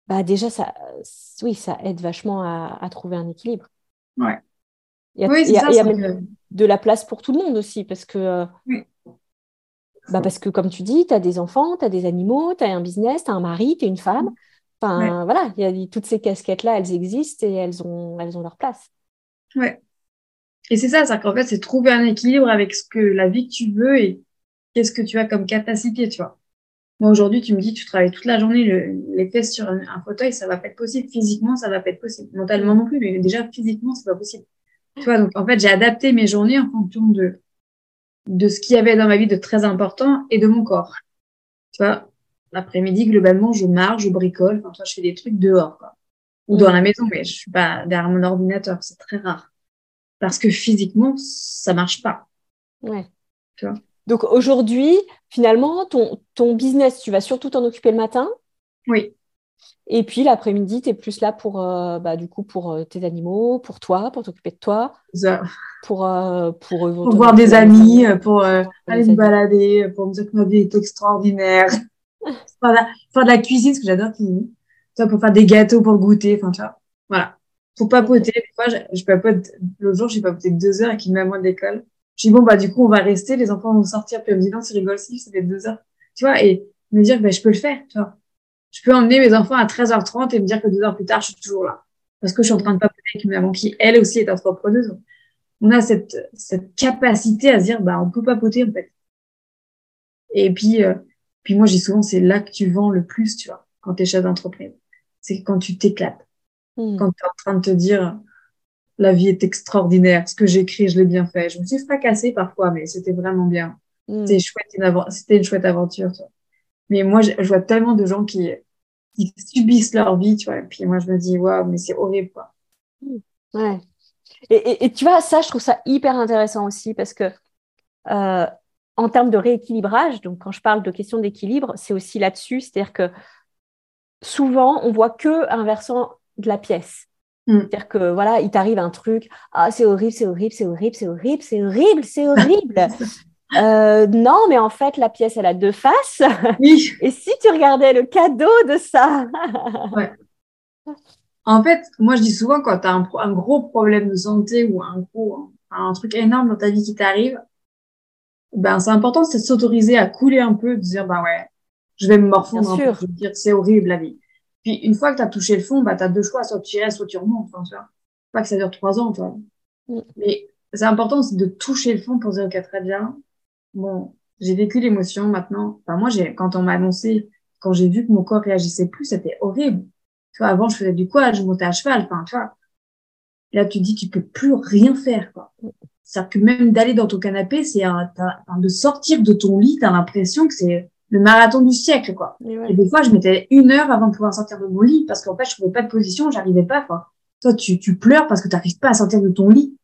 bah déjà ça, oui, ça aide vachement à, à trouver un équilibre. Ouais. Oui, c'est ça. De la place pour tout le monde aussi parce que euh. Bah parce que comme tu dis, tu as des enfants, tu as des animaux, tu as un business, tu as un mari, tu es une femme. Enfin, voilà, il y a toutes ces casquettes-là, elles existent et elles ont, elles ont leur place. Ouais. Et c'est ça, c'est qu'en fait, c'est trouver un équilibre avec ce que la vie que tu veux et qu'est-ce que tu as comme capacité, tu vois. Moi, aujourd'hui, tu me dis, tu travailles toute la journée, le- les fesses sur un, un fauteuil, ça va pas être possible. Physiquement, ça va pas être possible. Mentalement non plus, mais déjà, physiquement, c'est pas possible. Tu vois, donc, en fait, j'ai adapté mes journées en fonction de, de ce qu'il y avait dans ma vie de très important et de mon corps. Tu vois, l'après-midi, globalement, je marche, je bricole, enfin, je fais des trucs dehors, quoi. Ou dans Mm. la maison, mais je suis pas derrière mon ordinateur, c'est très rare. Parce que physiquement, ça marche pas. Ouais. Tu vois. Donc aujourd'hui, finalement, ton, ton business, tu vas surtout t'en occuper le matin? Oui, et puis l'après-midi, tu es plus là pour, euh, bah, du coup, pour euh, tes animaux, pour toi, pour t'occuper de toi, ça. pour, euh, pour, voir des amis, pour Pour aller me balader, pour me dire que ma vie est extraordinaire. faire, la- faire de la cuisine, parce que j'adore cuisiner. Tu pour faire des gâteaux pour goûter, enfin, tu vois. Voilà. Pour papoter, des fois, je, je papote, l'autre jour, j'ai papoté deux heures avec une maman d'école. Je dis, bon, bah, du coup, on va rester, les enfants vont sortir, puis elle me dit, non, c'est rigole, si, ça fait deux heures. Tu vois, et me dire, ben, je peux le faire, tu vois. Je peux emmener mes enfants à 13h30 et me dire que deux heures plus tard, je suis toujours là. Parce que je suis en train de papoter avec une maman qui, elle aussi, est entrepreneuse. On a cette, cette capacité à se dire, bah, on peut papoter, en fait. Et puis, euh, puis moi, j'ai souvent, c'est là que tu vends le plus, tu vois, quand tu es chef d'entreprise. C'est quand tu t'éclates, Mm. quand tu es en train de te dire, la vie est extraordinaire, ce que j'écris, je l'ai bien fait. Je me suis fracassée parfois, mais c'était vraiment bien. Mm. C'était chouette, une aven- c'était une chouette aventure, tu vois. Mais moi, je je vois tellement de gens qui, qui subissent leur vie, tu vois. Et puis moi, je me dis, waouh, mais c'est horrible, quoi. Ouais. Et, et- et tu vois, ça, je trouve ça hyper intéressant aussi parce que euh, en termes de rééquilibrage, donc quand je parle de question d'équilibre, c'est aussi là-dessus, c'est-à-dire que souvent, on voit que un versant de la pièce. Mm. C'est-à-dire que voilà, il t'arrive un truc, ah c'est horrible, c'est horrible, c'est horrible, c'est horrible, c'est horrible, c'est horrible. Euh, non, mais en fait, la pièce, elle a deux faces. Oui. Et si tu regardais le cadeau de ça? En fait, moi, je dis souvent, quand tu as un, gros problème de santé ou un gros, un truc énorme dans ta vie qui t'arrive, ben, c'est important c'est de s'autoriser à couler un peu, de dire, ben ouais, je vais me morfondre Bien un peu, sûr. je veux dire, c'est horrible la vie. Puis, une fois que tu as touché le fond, bah, tu as deux choix, soit tu y restes, soit tu remontes, enfin, tu vois. Pas que ça dure trois ans, tu vois. Mm. Mais c'est important c'est de toucher le fond pour dire, ok, très bien. Bon, j'ai vécu l'émotion maintenant. Enfin, moi, j'ai, quand on m'a annoncé, quand j'ai vu que mon corps réagissait plus, c'était horrible. Tu vois, avant, je faisais du quad, je montais à cheval, enfin, tu vois. Là, tu dis, tu peux plus rien faire, quoi. C'est-à-dire que même d'aller dans ton canapé, c'est un, de sortir de ton lit, t'as l'impression que c'est le marathon du siècle, quoi. Et ouais. Et des fois, je mettais une heure avant de pouvoir sortir de mon lit parce qu'en fait, je trouvais pas de position, j'arrivais pas, quoi. Toi, tu, tu pleures parce que t'arrives pas à sortir de ton lit.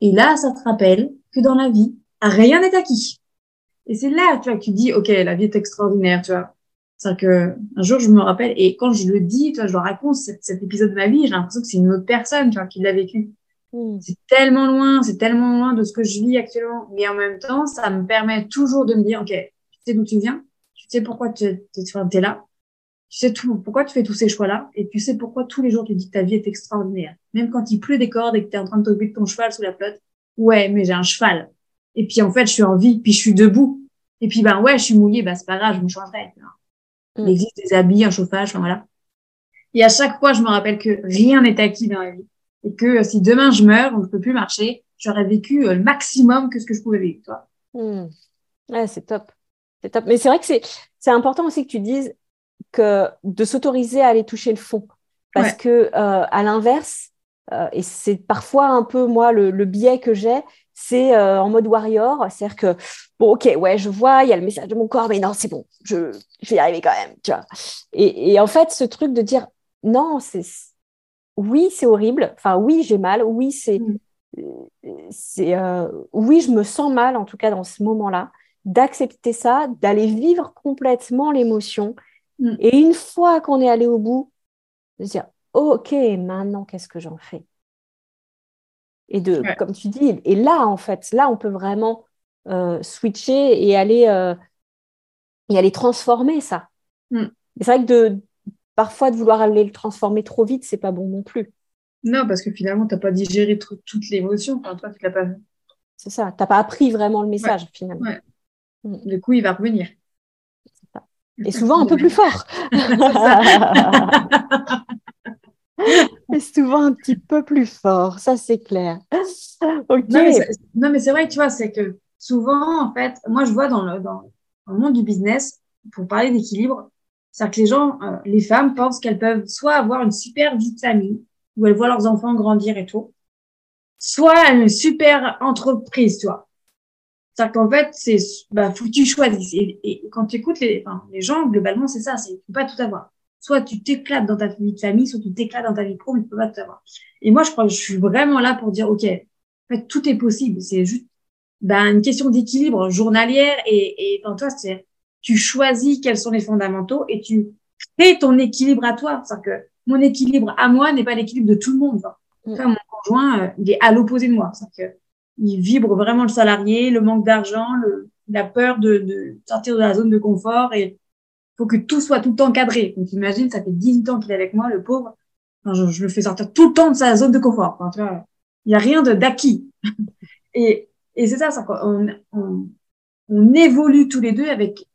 Et là, ça te rappelle que dans la vie, rien n'est acquis. Et c'est là, tu vois, que tu dis, OK, la vie est extraordinaire, tu vois. C'est-à-dire que un jour, je me rappelle, et quand je le dis, tu vois, je raconte, cet, cet épisode de ma vie, j'ai l'impression que c'est une autre personne, tu vois, qui l'a vécu. Mm. C'est tellement loin, c'est tellement loin de ce que je vis actuellement. Mais en même temps, ça me permet toujours de me dire, OK, tu sais d'où tu viens, tu sais pourquoi tu es, es là, tu sais tout, pourquoi tu fais tous ces choix-là, et tu sais pourquoi tous les jours tu dis que ta vie est extraordinaire. Même quand il pleut des cordes et que tu es en train de t'occuper de ton cheval sous la flotte, ouais, mais j'ai un cheval. Et puis en fait, je suis en vie, puis je suis debout. Et puis ben ouais, je suis mouillée, bah c'est pas grave, je me changerai. Il Mm. existe des habits, un chauffage, enfin voilà. Et à chaque fois, je me rappelle que rien n'est acquis dans la vie. Et que euh, si demain je meurs, donc je peux plus marcher, j'aurais vécu euh, le maximum que ce que je pouvais vivre, tu vois. Hmm. Ouais, c'est top. C'est top. Mais c'est vrai que c'est, c'est important aussi que tu dises que de s'autoriser à aller toucher le fond. Parce Ouais. que, euh, à l'inverse, euh, et c'est parfois un peu moi le, le biais que j'ai, c'est euh, en mode warrior. C'est-à-dire que, bon, ok, ouais, je vois, il y a le message de mon corps, mais non, c'est bon, je, je vais y arriver quand même, tu vois. Et, et en fait, ce truc de dire, non, c'est, oui, c'est horrible. Enfin, oui, j'ai mal. Oui, c'est, Mm. c'est, euh, oui, je me sens mal, en tout cas dans ce moment-là, d'accepter ça, d'aller vivre complètement l'émotion. Mm. Et une fois qu'on est allé au bout, de se dire, ok, maintenant, qu'est-ce que j'en fais? Et de, comme tu dis, et là, en fait, là, on peut vraiment euh, switcher et aller, euh, et aller transformer ça. Mm. C'est vrai que de, parfois, de vouloir aller le transformer trop vite, c'est pas bon non plus. Non, parce que finalement, tu n'as pas digéré toute l'émotion. Enfin, toi, tu l'as pas C'est ça. Tu n'as pas appris vraiment le message, finalement. Mm. Du coup, il va revenir. Et souvent un peu plus fort. Et souvent un petit peu plus fort, ça c'est clair. Non, mais c'est vrai, tu vois, c'est que souvent, en fait, moi je vois dans le, dans, le monde du business, pour parler d'équilibre, c'est que les gens, euh, les femmes pensent qu'elles peuvent soit avoir une super vie de famille, où elles voient leurs enfants grandir et tout, soit une super entreprise, tu vois. C'est-à-dire qu'en fait, c'est, bah, faut que tu choisisses. Et, quand tu écoutes les, enfin, les gens, globalement, c'est ça, c'est, peux pas tout avoir. Soit tu t'éclates dans ta vie de famille, soit tu t'éclates dans ta vie pro, mais tu peux pas tout avoir. Et moi, je crois que je suis vraiment là pour dire, OK, en fait, tout est possible. C'est juste, bah, une question d'équilibre journalière et, et dans toi, c'est, tu choisis quels sont les fondamentaux et tu crées ton équilibre à toi. C'est-à-dire que mon équilibre à moi n'est pas l'équilibre de tout le monde. Mm. Enfin, mon conjoint, euh, il est à l'opposé de moi. C'est-à-dire que il vibre vraiment le salarié, le manque d'argent, la peur de, sortir de la zone de confort et faut que tout soit tout le temps cadré. Donc imagine, ça fait 18 ans qu'il est avec moi, le pauvre. je, le fais sortir tout le temps de sa zone de confort. tu vois, il y a rien de d'acquis. et, et c'est ça, ça on, on, évolue tous les deux avec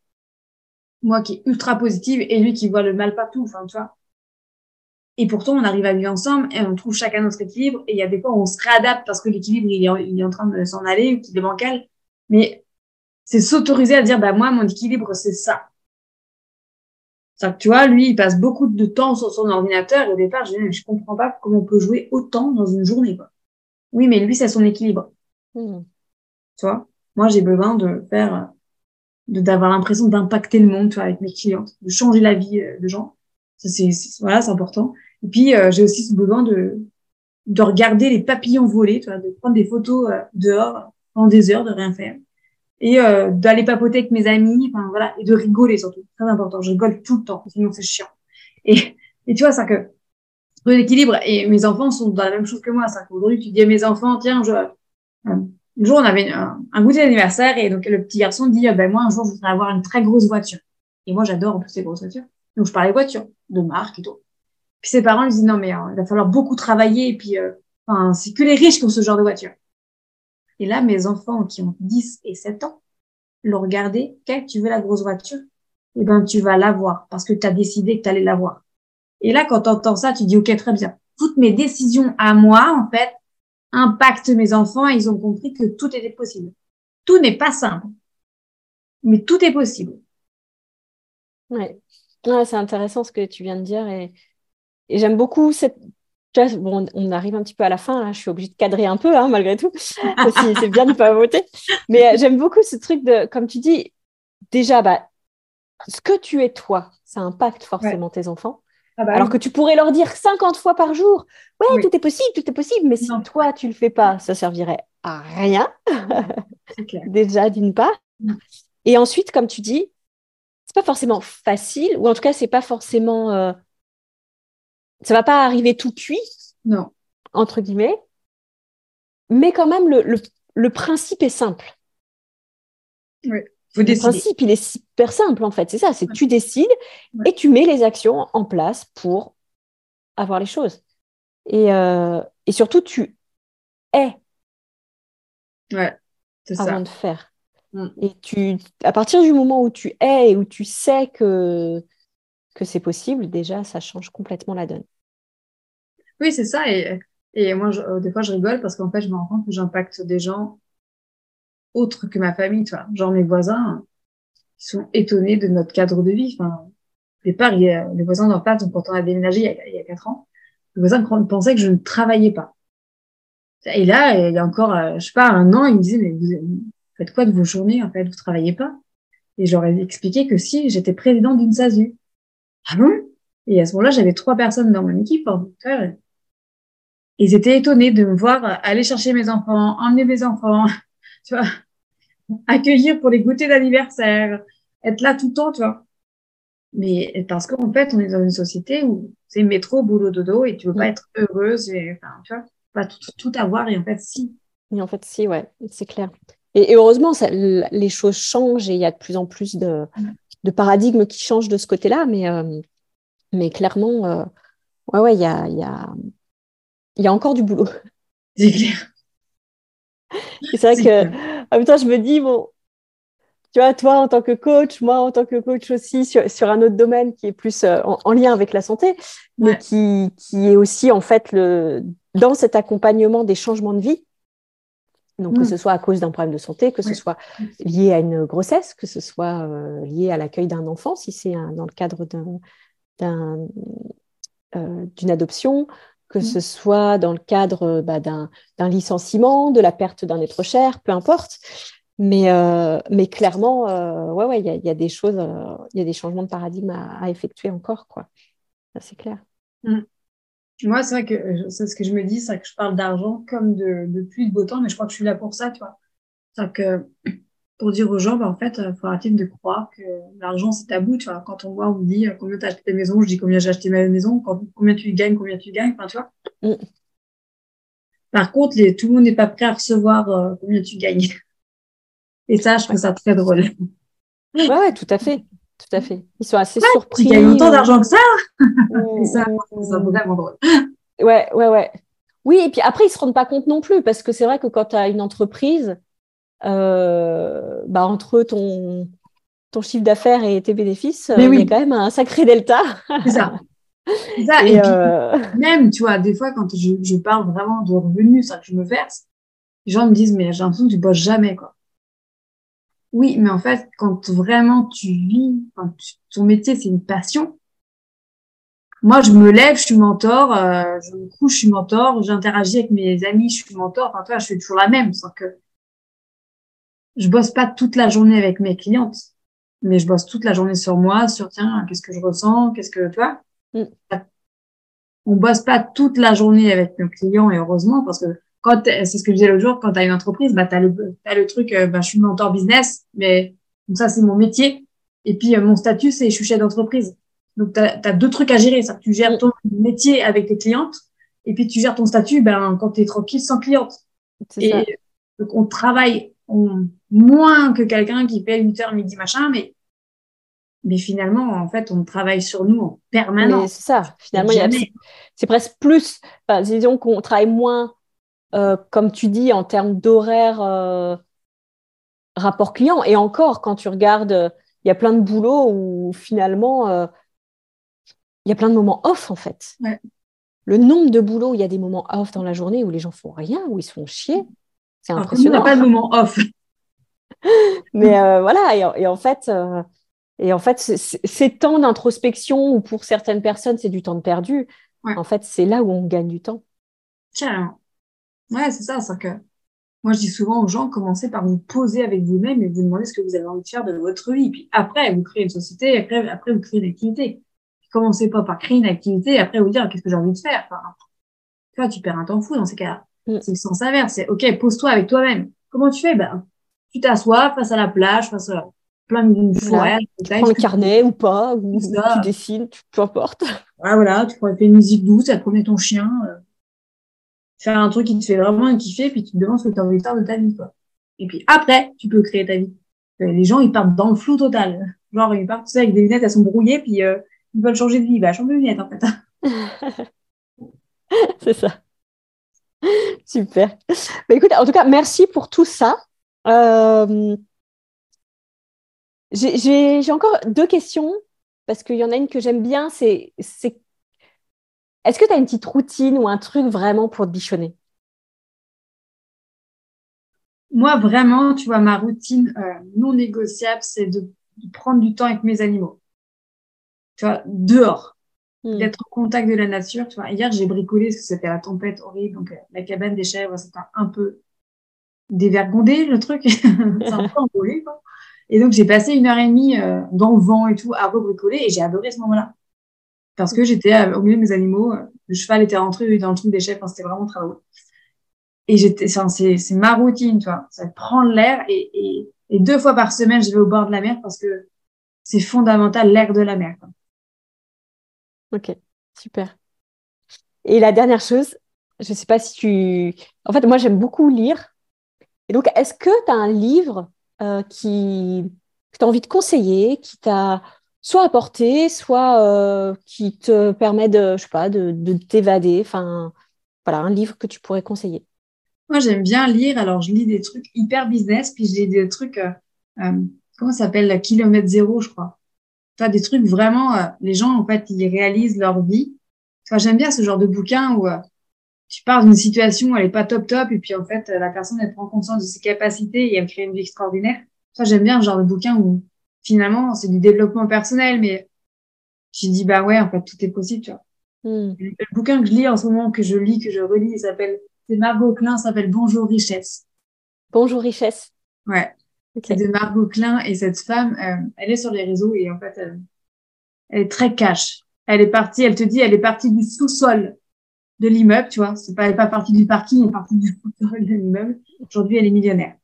moi qui est ultra positive et lui qui voit le mal partout. Enfin, tu vois. Et pourtant, on arrive à vivre ensemble et on trouve chacun notre équilibre. Et il y a des fois où on se réadapte parce que l'équilibre, il est, il est en train de s'en aller ou qu'il est bancal. Mais c'est s'autoriser à dire, bah, moi, mon équilibre, c'est ça. Ça, tu vois, lui, il passe beaucoup de temps sur son ordinateur et au départ, je, je comprends pas comment on peut jouer autant dans une journée, quoi. Oui, mais lui, c'est son équilibre. Hmm. Tu vois, moi, j'ai besoin de faire, de, d'avoir l'impression d'impacter le monde, tu vois, avec mes clientes, de changer la vie euh, de gens. Ça, c'est, voilà, c'est important. Et puis, euh, j'ai aussi ce besoin de, de regarder les papillons voler, tu vois, de prendre des photos euh, dehors pendant des heures, de rien faire. Et euh, d'aller papoter avec mes amis, enfin voilà, et de rigoler surtout. Très important. Je rigole tout le temps, sinon c'est chiant. Et, et tu vois, ça que l'équilibre, et mes enfants sont dans la même chose que moi. Ça qu'aujourd'hui, tu dis à mes enfants, tiens, je, un jour, on avait un, un goûter d'anniversaire, et donc le petit garçon dit, ben moi, un jour, je voudrais avoir une très grosse voiture. Et moi, j'adore en plus ces grosses voitures. Donc, je parlais voiture, de marque et tout. Puis ses parents lui disent non mais euh, il va falloir beaucoup travailler et puis euh, enfin c'est que les riches qui ont ce genre de voiture. Et là mes enfants qui ont 10 et 7 ans l'ont regardé, quelle tu veux la grosse voiture? Eh ben tu vas l'avoir parce que tu as décidé que tu allais l'avoir. Et là quand tu entends ça, tu dis OK très bien. Toutes mes décisions à moi en fait impactent mes enfants et ils ont compris que tout était possible. Tout n'est pas simple. Mais tout est possible. Ouais. ouais c'est intéressant ce que tu viens de dire et j'aime beaucoup cette. Bon, on arrive un petit peu à la fin, je suis obligée de cadrer un peu, hein, malgré tout. c'est bien de ne pas voter. Mais euh, j'aime beaucoup ce truc de, comme tu dis, déjà, bah, ce que tu es toi, ça impacte forcément tes enfants. Ah bah Alors que tu pourrais leur dire 50 fois par jour, ouais, tout est possible, tout est possible, mais si toi, tu le fais pas, ça servirait à rien. déjà, d'une part. Et ensuite, comme tu dis, c'est pas forcément facile, ou en tout cas, c'est pas forcément. Euh, ça va pas arriver tout cuit? Non. Entre guillemets. Mais quand même, le, le, principe est simple. Oui. le principe, il est super simple, en fait. C'est ça, c'est tu décides et tu mets les actions en place pour avoir les choses. Et, euh, et surtout, tu es ouais, avant de faire. Mm. Et tu, à partir du moment où tu es et où tu sais que que c'est possible, déjà, ça change complètement la donne. Oui, c'est ça. Et, moi, euh, des fois, je rigole parce qu'en fait, je me rends compte que j'impacte des gens autres que ma famille, tu vois. Genre mes voisins, qui sont étonnés de notre cadre de vie. Enfin, au départ, les voisins d'en face, donc quand on déménagé il y a, il y a quatre ans, les voisins pensaient que je ne travaillais pas. Et là, il y a encore, euh, je sais pas, un an, ils me disaient, mais vous, faites quoi de vos journées, en fait, vous travaillez pas? Et j'aurais expliqué que si, j'étais président d'une SASU. Ah bon? Et à ce moment-là, j'avais trois personnes dans mon équipe, Ils étaient étonnés de me voir aller chercher mes enfants, emmener mes enfants, tu vois, accueillir pour les goûters d'anniversaire, être là tout le temps, tu vois. Mais parce qu'en fait, on est dans une société où c'est métro, boulot, dodo, et tu veux pas être heureuse, et, enfin, tu vois, pas tout, tout avoir, et en fait, si. Et en fait, si, ouais, c'est clair. Et, heureusement, ça, les choses changent et il y a de plus en plus de, de paradigmes qui changent de ce côté-là, mais, euh, mais clairement, euh, ouais, ouais, il y a, y, a, y a encore du boulot. C'est clair. c'est vrai que, en même temps, je me dis, bon, tu vois, toi en tant que coach, moi en tant que coach aussi sur, sur un autre domaine qui est plus euh, en, lien avec la santé, mais qui, qui, est aussi en fait le, dans cet accompagnement des changements de vie. Donc, que mm. ce soit à cause d'un problème de santé, que ce soit lié à une grossesse, que ce soit euh, lié à l'accueil d'un enfant, si c'est dans le cadre euh, d'une adoption, que mm. ce soit dans le cadre bah, d'un, licenciement, de la perte d'un être cher, peu importe. Mais, euh, mais clairement, euh, ouais, ouais, il y, y, a des choses, euh, il y a des changements de paradigme à, à effectuer encore, quoi. C'est clair. Mm. Moi, c'est vrai que c'est ce que je me dis, c'est que je parle d'argent comme de, de pluie de beau temps, mais je crois que je suis là pour ça, tu vois. C'est que pour dire aux gens, bah, en fait, il faut arrêter de croire que l'argent, c'est tabou, tu vois. Quand on voit, on me dit combien tu as acheté ta maison, je dis combien j'ai acheté ma maison, combien tu gagnes, combien tu gagnes, enfin, tu vois. Mm. Par contre, les, tout le monde n'est pas prêt à recevoir combien tu gagnes. Et ça, je trouve ça très drôle. Ouais, ouais, tout à fait. Tout à fait. Ils sont assez surpris. Il y a autant d'argent que ça. ça, c'est vraiment drôle. Ouais, ouais, ouais. Oui, et puis après, ils se rendent pas compte non plus, parce que c'est vrai que quand tu as une entreprise, euh, bah, entre ton, ton chiffre d'affaires et tes bénéfices, euh, il y a quand même un sacré delta. C'est ça. ça. Et, euh, même, tu vois, des fois, quand je, je parle vraiment de revenus, ça que je me verse, les gens me disent, mais j'ai l'impression que tu bosses jamais, quoi. Oui, mais en fait, quand vraiment tu vis, quand ton métier c'est une passion, moi je me lève, je suis mentor, euh, je me couche, je suis mentor, j'interagis avec mes amis, je suis mentor. Enfin, toi, je fais toujours la même, sans que je bosse pas toute la journée avec mes clientes, mais je bosse toute la journée sur moi, sur tiens, qu'est-ce que je ressens, qu'est-ce que tu vois. Mm. On bosse pas toute la journée avec nos clients et heureusement parce que quand c'est ce que je disais l'autre jour, quand tu as une entreprise, bah, tu as le, as le truc, euh, bah, je suis mentor business, mais donc ça, c'est mon métier. Et puis, euh, mon statut, c'est je suis chef d'entreprise. Donc, tu as, deux trucs à gérer. Ça, tu gères ton métier avec tes clientes, et puis tu gères ton statut ben, quand tu es tranquille sans cliente. Et ça. donc, on travaille on, moins que quelqu'un qui fait 8 heures, midi, machin, mais mais finalement, en fait, on travaille sur nous en permanence. C'est ça. Finalement, c'est presque plus. Enfin, disons qu'on travaille moins euh, comme tu dis, en termes d'horaire euh, rapport client. Et encore, quand tu regardes, il y a plein de boulots où finalement, euh, il y a plein de moments off en fait. Le nombre de boulots où il y a des moments off dans la journée où les gens font rien, où ils se font chier, c'est impressionnant. Il n'y a pas de moment off. Mais voilà, et, en fait, et en fait, ces temps d'introspection où pour certaines personnes c'est du temps de perdu, en fait, c'est là où on gagne du temps. Carrément. Ouais, c'est ça. C'est que moi, je dis souvent aux gens, commencez par vous poser avec vous-même et vous demander ce que vous avez envie de faire de votre vie. Puis après, vous créez une société, après, après vous créez une activité. Commencez pas par créer une activité et après vous dire qu'est-ce que j'ai envie de faire? Enfin, tu vois, tu perds un temps fou dans ces cas-là. Mm. C'est le sens inverse. C'est OK, pose-toi avec toi-même. Comment tu fais? Ben, tu t'assois face à la plage, face à plein de forêt. Tu prends le carnet ou pas, ou tu dessines, peu importe. Ouais, voilà, tu pourrais faire une musique douce, à promener ton chien. Euh, faire un truc qui te fait vraiment kiffer, puis tu te demandes ce que tu as envie de faire de ta vie, quoi. Et puis après, tu peux créer ta vie. Euh, les gens, ils partent dans le flou total. Genre, ils partent, tu sais, avec des lunettes, elles sont brouillées, puis euh, ils veulent changer de vie. Bah, change de lunettes, en fait. C'est ça. Super. Bah, écoute, en tout cas, merci pour tout ça. Euh... J'ai encore deux questions, parce qu'il y en a une que j'aime bien, c'est est-ce que tu as une petite routine ou un truc vraiment pour te bichonner? Moi, vraiment, tu vois, ma routine euh, non négociable, c'est de, prendre du temps avec mes animaux. Tu vois, dehors, hmm. d'être au contact de la nature. Tu vois, hier, j'ai bricolé parce que c'était la tempête horrible. Donc, euh, la cabane des chèvres, c'était un peu dévergondé, le truc. c'est un peu envolé, quoi. Et donc, j'ai passé une heure et demie euh, dans le vent et tout à rebricoler et j'ai adoré ce moment-là parce que j'étais au milieu de mes animaux. Le cheval était rentré dans le truc des chefs. c'était vraiment très drôle. Et j'étais, c'est ma routine, tu vois. Ça prendre l'air et, deux fois par semaine, je vais au bord de la mer parce que c'est fondamental, l'air de la mer. Ok, super. Et la dernière chose, je ne sais pas si tu... En fait, moi, j'aime beaucoup lire. Et donc, est-ce que tu as un livre euh, que tu as envie de conseiller, qui t'a soit apporté, soit euh, qui te permet de, je sais pas, de, de t'évader Enfin, voilà, un livre que tu pourrais conseiller. Moi, j'aime bien lire. Alors, je lis des trucs hyper business, puis je lis des trucs, euh, euh comment ça s'appelle, kilomètre zéro, je crois. Enfin, des trucs vraiment, les gens, en fait, ils réalisent leur vie. Enfin, j'aime bien ce genre de bouquin où tu pars d'une situation, elle est pas top top, et puis en fait, la personne, elle prend conscience de ses capacités et elle crée une vie extraordinaire. Ça, j'aime bien ce genre de bouquin où finalement, c'est du développement personnel, mais tu dis, bah ouais, en fait, tout est possible, tu vois. Hmm. Le, bouquin que je lis en ce moment, que je lis, que je relis, il s'appelle, c'est Margot Klein, s'appelle Bonjour Richesse. Bonjour Richesse. Ouais. C'est de Margot Klein et cette femme, euh, elle est sur les réseaux et en fait, elle, elle est très cash. Elle est partie, elle te dit, elle est partie du sous-sol de l'immeuble, tu vois. C'est pas, elle n'est pas partie du parking, elle est partie du sous-sol de l'immeuble. Aujourd'hui, elle est millionnaire.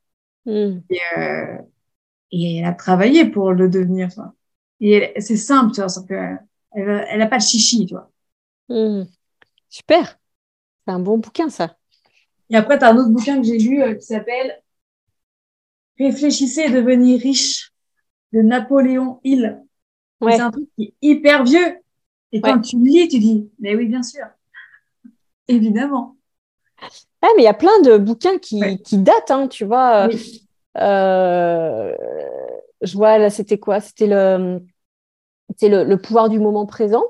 Mm. Et, euh, et elle a travaillé pour le devenir, tu vois. Et c'est simple, tu vois, sauf que elle, elle a pas de chichi, tu vois. Mm. Super. C'est un bon bouquin, ça. Et après, tu as un autre bouquin que j'ai lu euh, qui s'appelle Réfléchissez et devenir riche de Napoléon Hill. Ouais. C'est un truc qui est hyper vieux. Et quand tu lis, tu dis, mais oui, bien sûr. Évidemment. Ah, mais il y a plein de bouquins qui, qui datent, hein, tu vois. Euh, je vois, là, c'était quoi? C'était le, le, le, pouvoir du moment présent.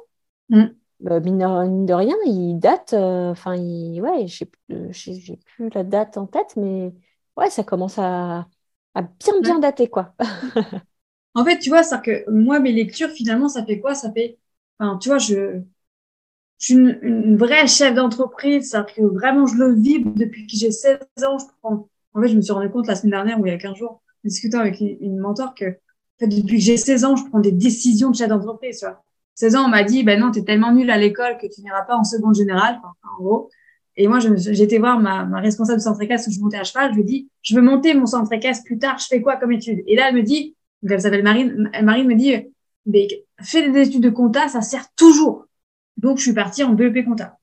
Mm. Euh, mine, de rien, il date. Euh, enfin, ouais, j'ai plus, la date en tête, mais ouais, ça commence à, à bien, bien dater, quoi. en fait, tu vois, ça que moi, mes lectures, finalement, ça fait quoi? Ça fait. Enfin, tu vois, je, je suis une, vraie chef d'entreprise, c'est-à-dire que vraiment je le vis depuis que j'ai 16 ans. Je prends... En fait, je me suis rendu compte la semaine dernière ou il y a 15 jours, en discutant avec une mentor que en fait, depuis que j'ai 16 ans, je prends des décisions de chef d'entreprise. Tu vois. 16 ans, on m'a dit, ben non, tu es tellement nul à l'école que tu n'iras pas en seconde générale, enfin, en gros. Et moi, été voir ma, responsable de centre équestre où je montais à cheval. Je lui ai dit, je veux monter mon centre équestre plus tard, je fais quoi comme étude? Et là, elle me dit, elle s'appelle Marine, Marine me dit, mais fais des études de compta, ça sert toujours. Donc, je suis partie en BEP compta.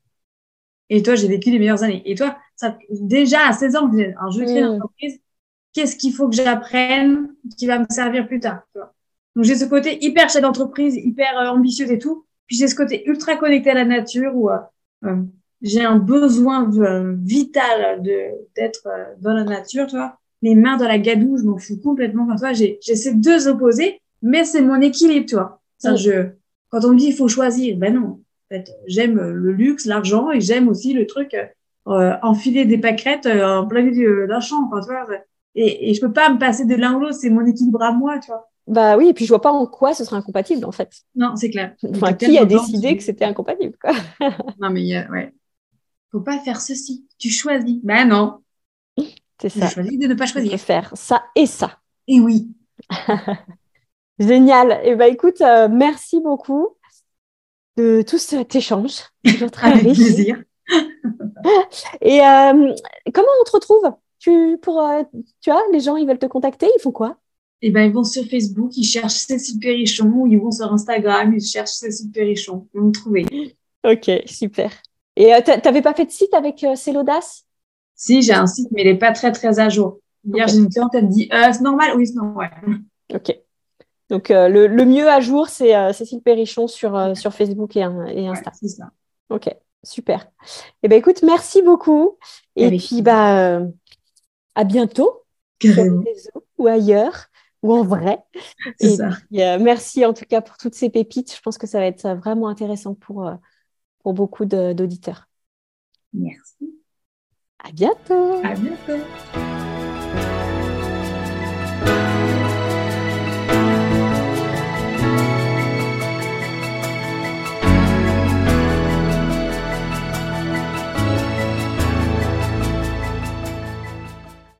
Et toi, j'ai vécu les meilleures années. Et toi, ça, déjà à 16 ans, alors je créer une mmh. entreprise, qu'est-ce qu'il faut que j'apprenne qui va me servir plus tard Donc, j'ai ce côté hyper chef d'entreprise, hyper euh, ambitieuse et tout. Puis, j'ai ce côté ultra connecté à la nature où euh, euh, j'ai un besoin vital de d'être dans la nature, tu vois. Les mains dans la gadoue, je m'en fous complètement. Enfin, toi, j'ai ces deux opposés, mais c'est mon équilibre, tu vois. Ça, mmh. je, quand on me dit il faut choisir, ben non fait, j'aime le luxe, l'argent et j'aime aussi le truc euh, enfiler des pâquerettes euh, en plein milieu d'un champ. Tu vois, et, et je peux pas me passer de l'un ou l'autre, c'est mon équilibre à moi, tu vois. Bah oui, et puis je vois pas en quoi ce serait incompatible en fait. Non, c'est clair. Enfin, qui a décidé que c'était incompatible quoi Non mais euh, ouais, faut pas faire ceci. Tu choisis. Ben non. C'est ça. Tu choisis de ne pas choisir. faire ça et ça. Et oui. Génial. Et eh ben écoute, euh, merci beaucoup de tout cet échange. très Avec plaisir. Et euh, comment on te retrouve? Tu, pour, euh, tu vois, les gens, ils veulent te contacter, ils font quoi? Eh ben, ils vont sur Facebook, ils cherchent Cécile Perrichon, ou ils vont sur Instagram, ils cherchent Cécile Perrichon. Ils vont me trouver. Ok, super. Et euh, tu n'avais pas fait de site avec C'est l'audace Si, j'ai un site, mais il n'est pas très, très à jour. Hier, j'ai une cliente, elle me dit c'est normal? Oui, c'est normal. Ok. Donc, euh, le, mieux à jour, c'est euh, Cécile Perrichon sur, euh, sur Facebook et, et Insta. c'est ça. Ok, super. Eh bien, écoute, merci beaucoup. Et puis, bah, à bientôt. Sur les réseaux ou ailleurs ou en vrai. Et ça. merci en tout cas pour toutes ces pépites. Je pense que ça va être vraiment intéressant pour, pour beaucoup d'auditeurs. Merci. À bientôt. À bientôt.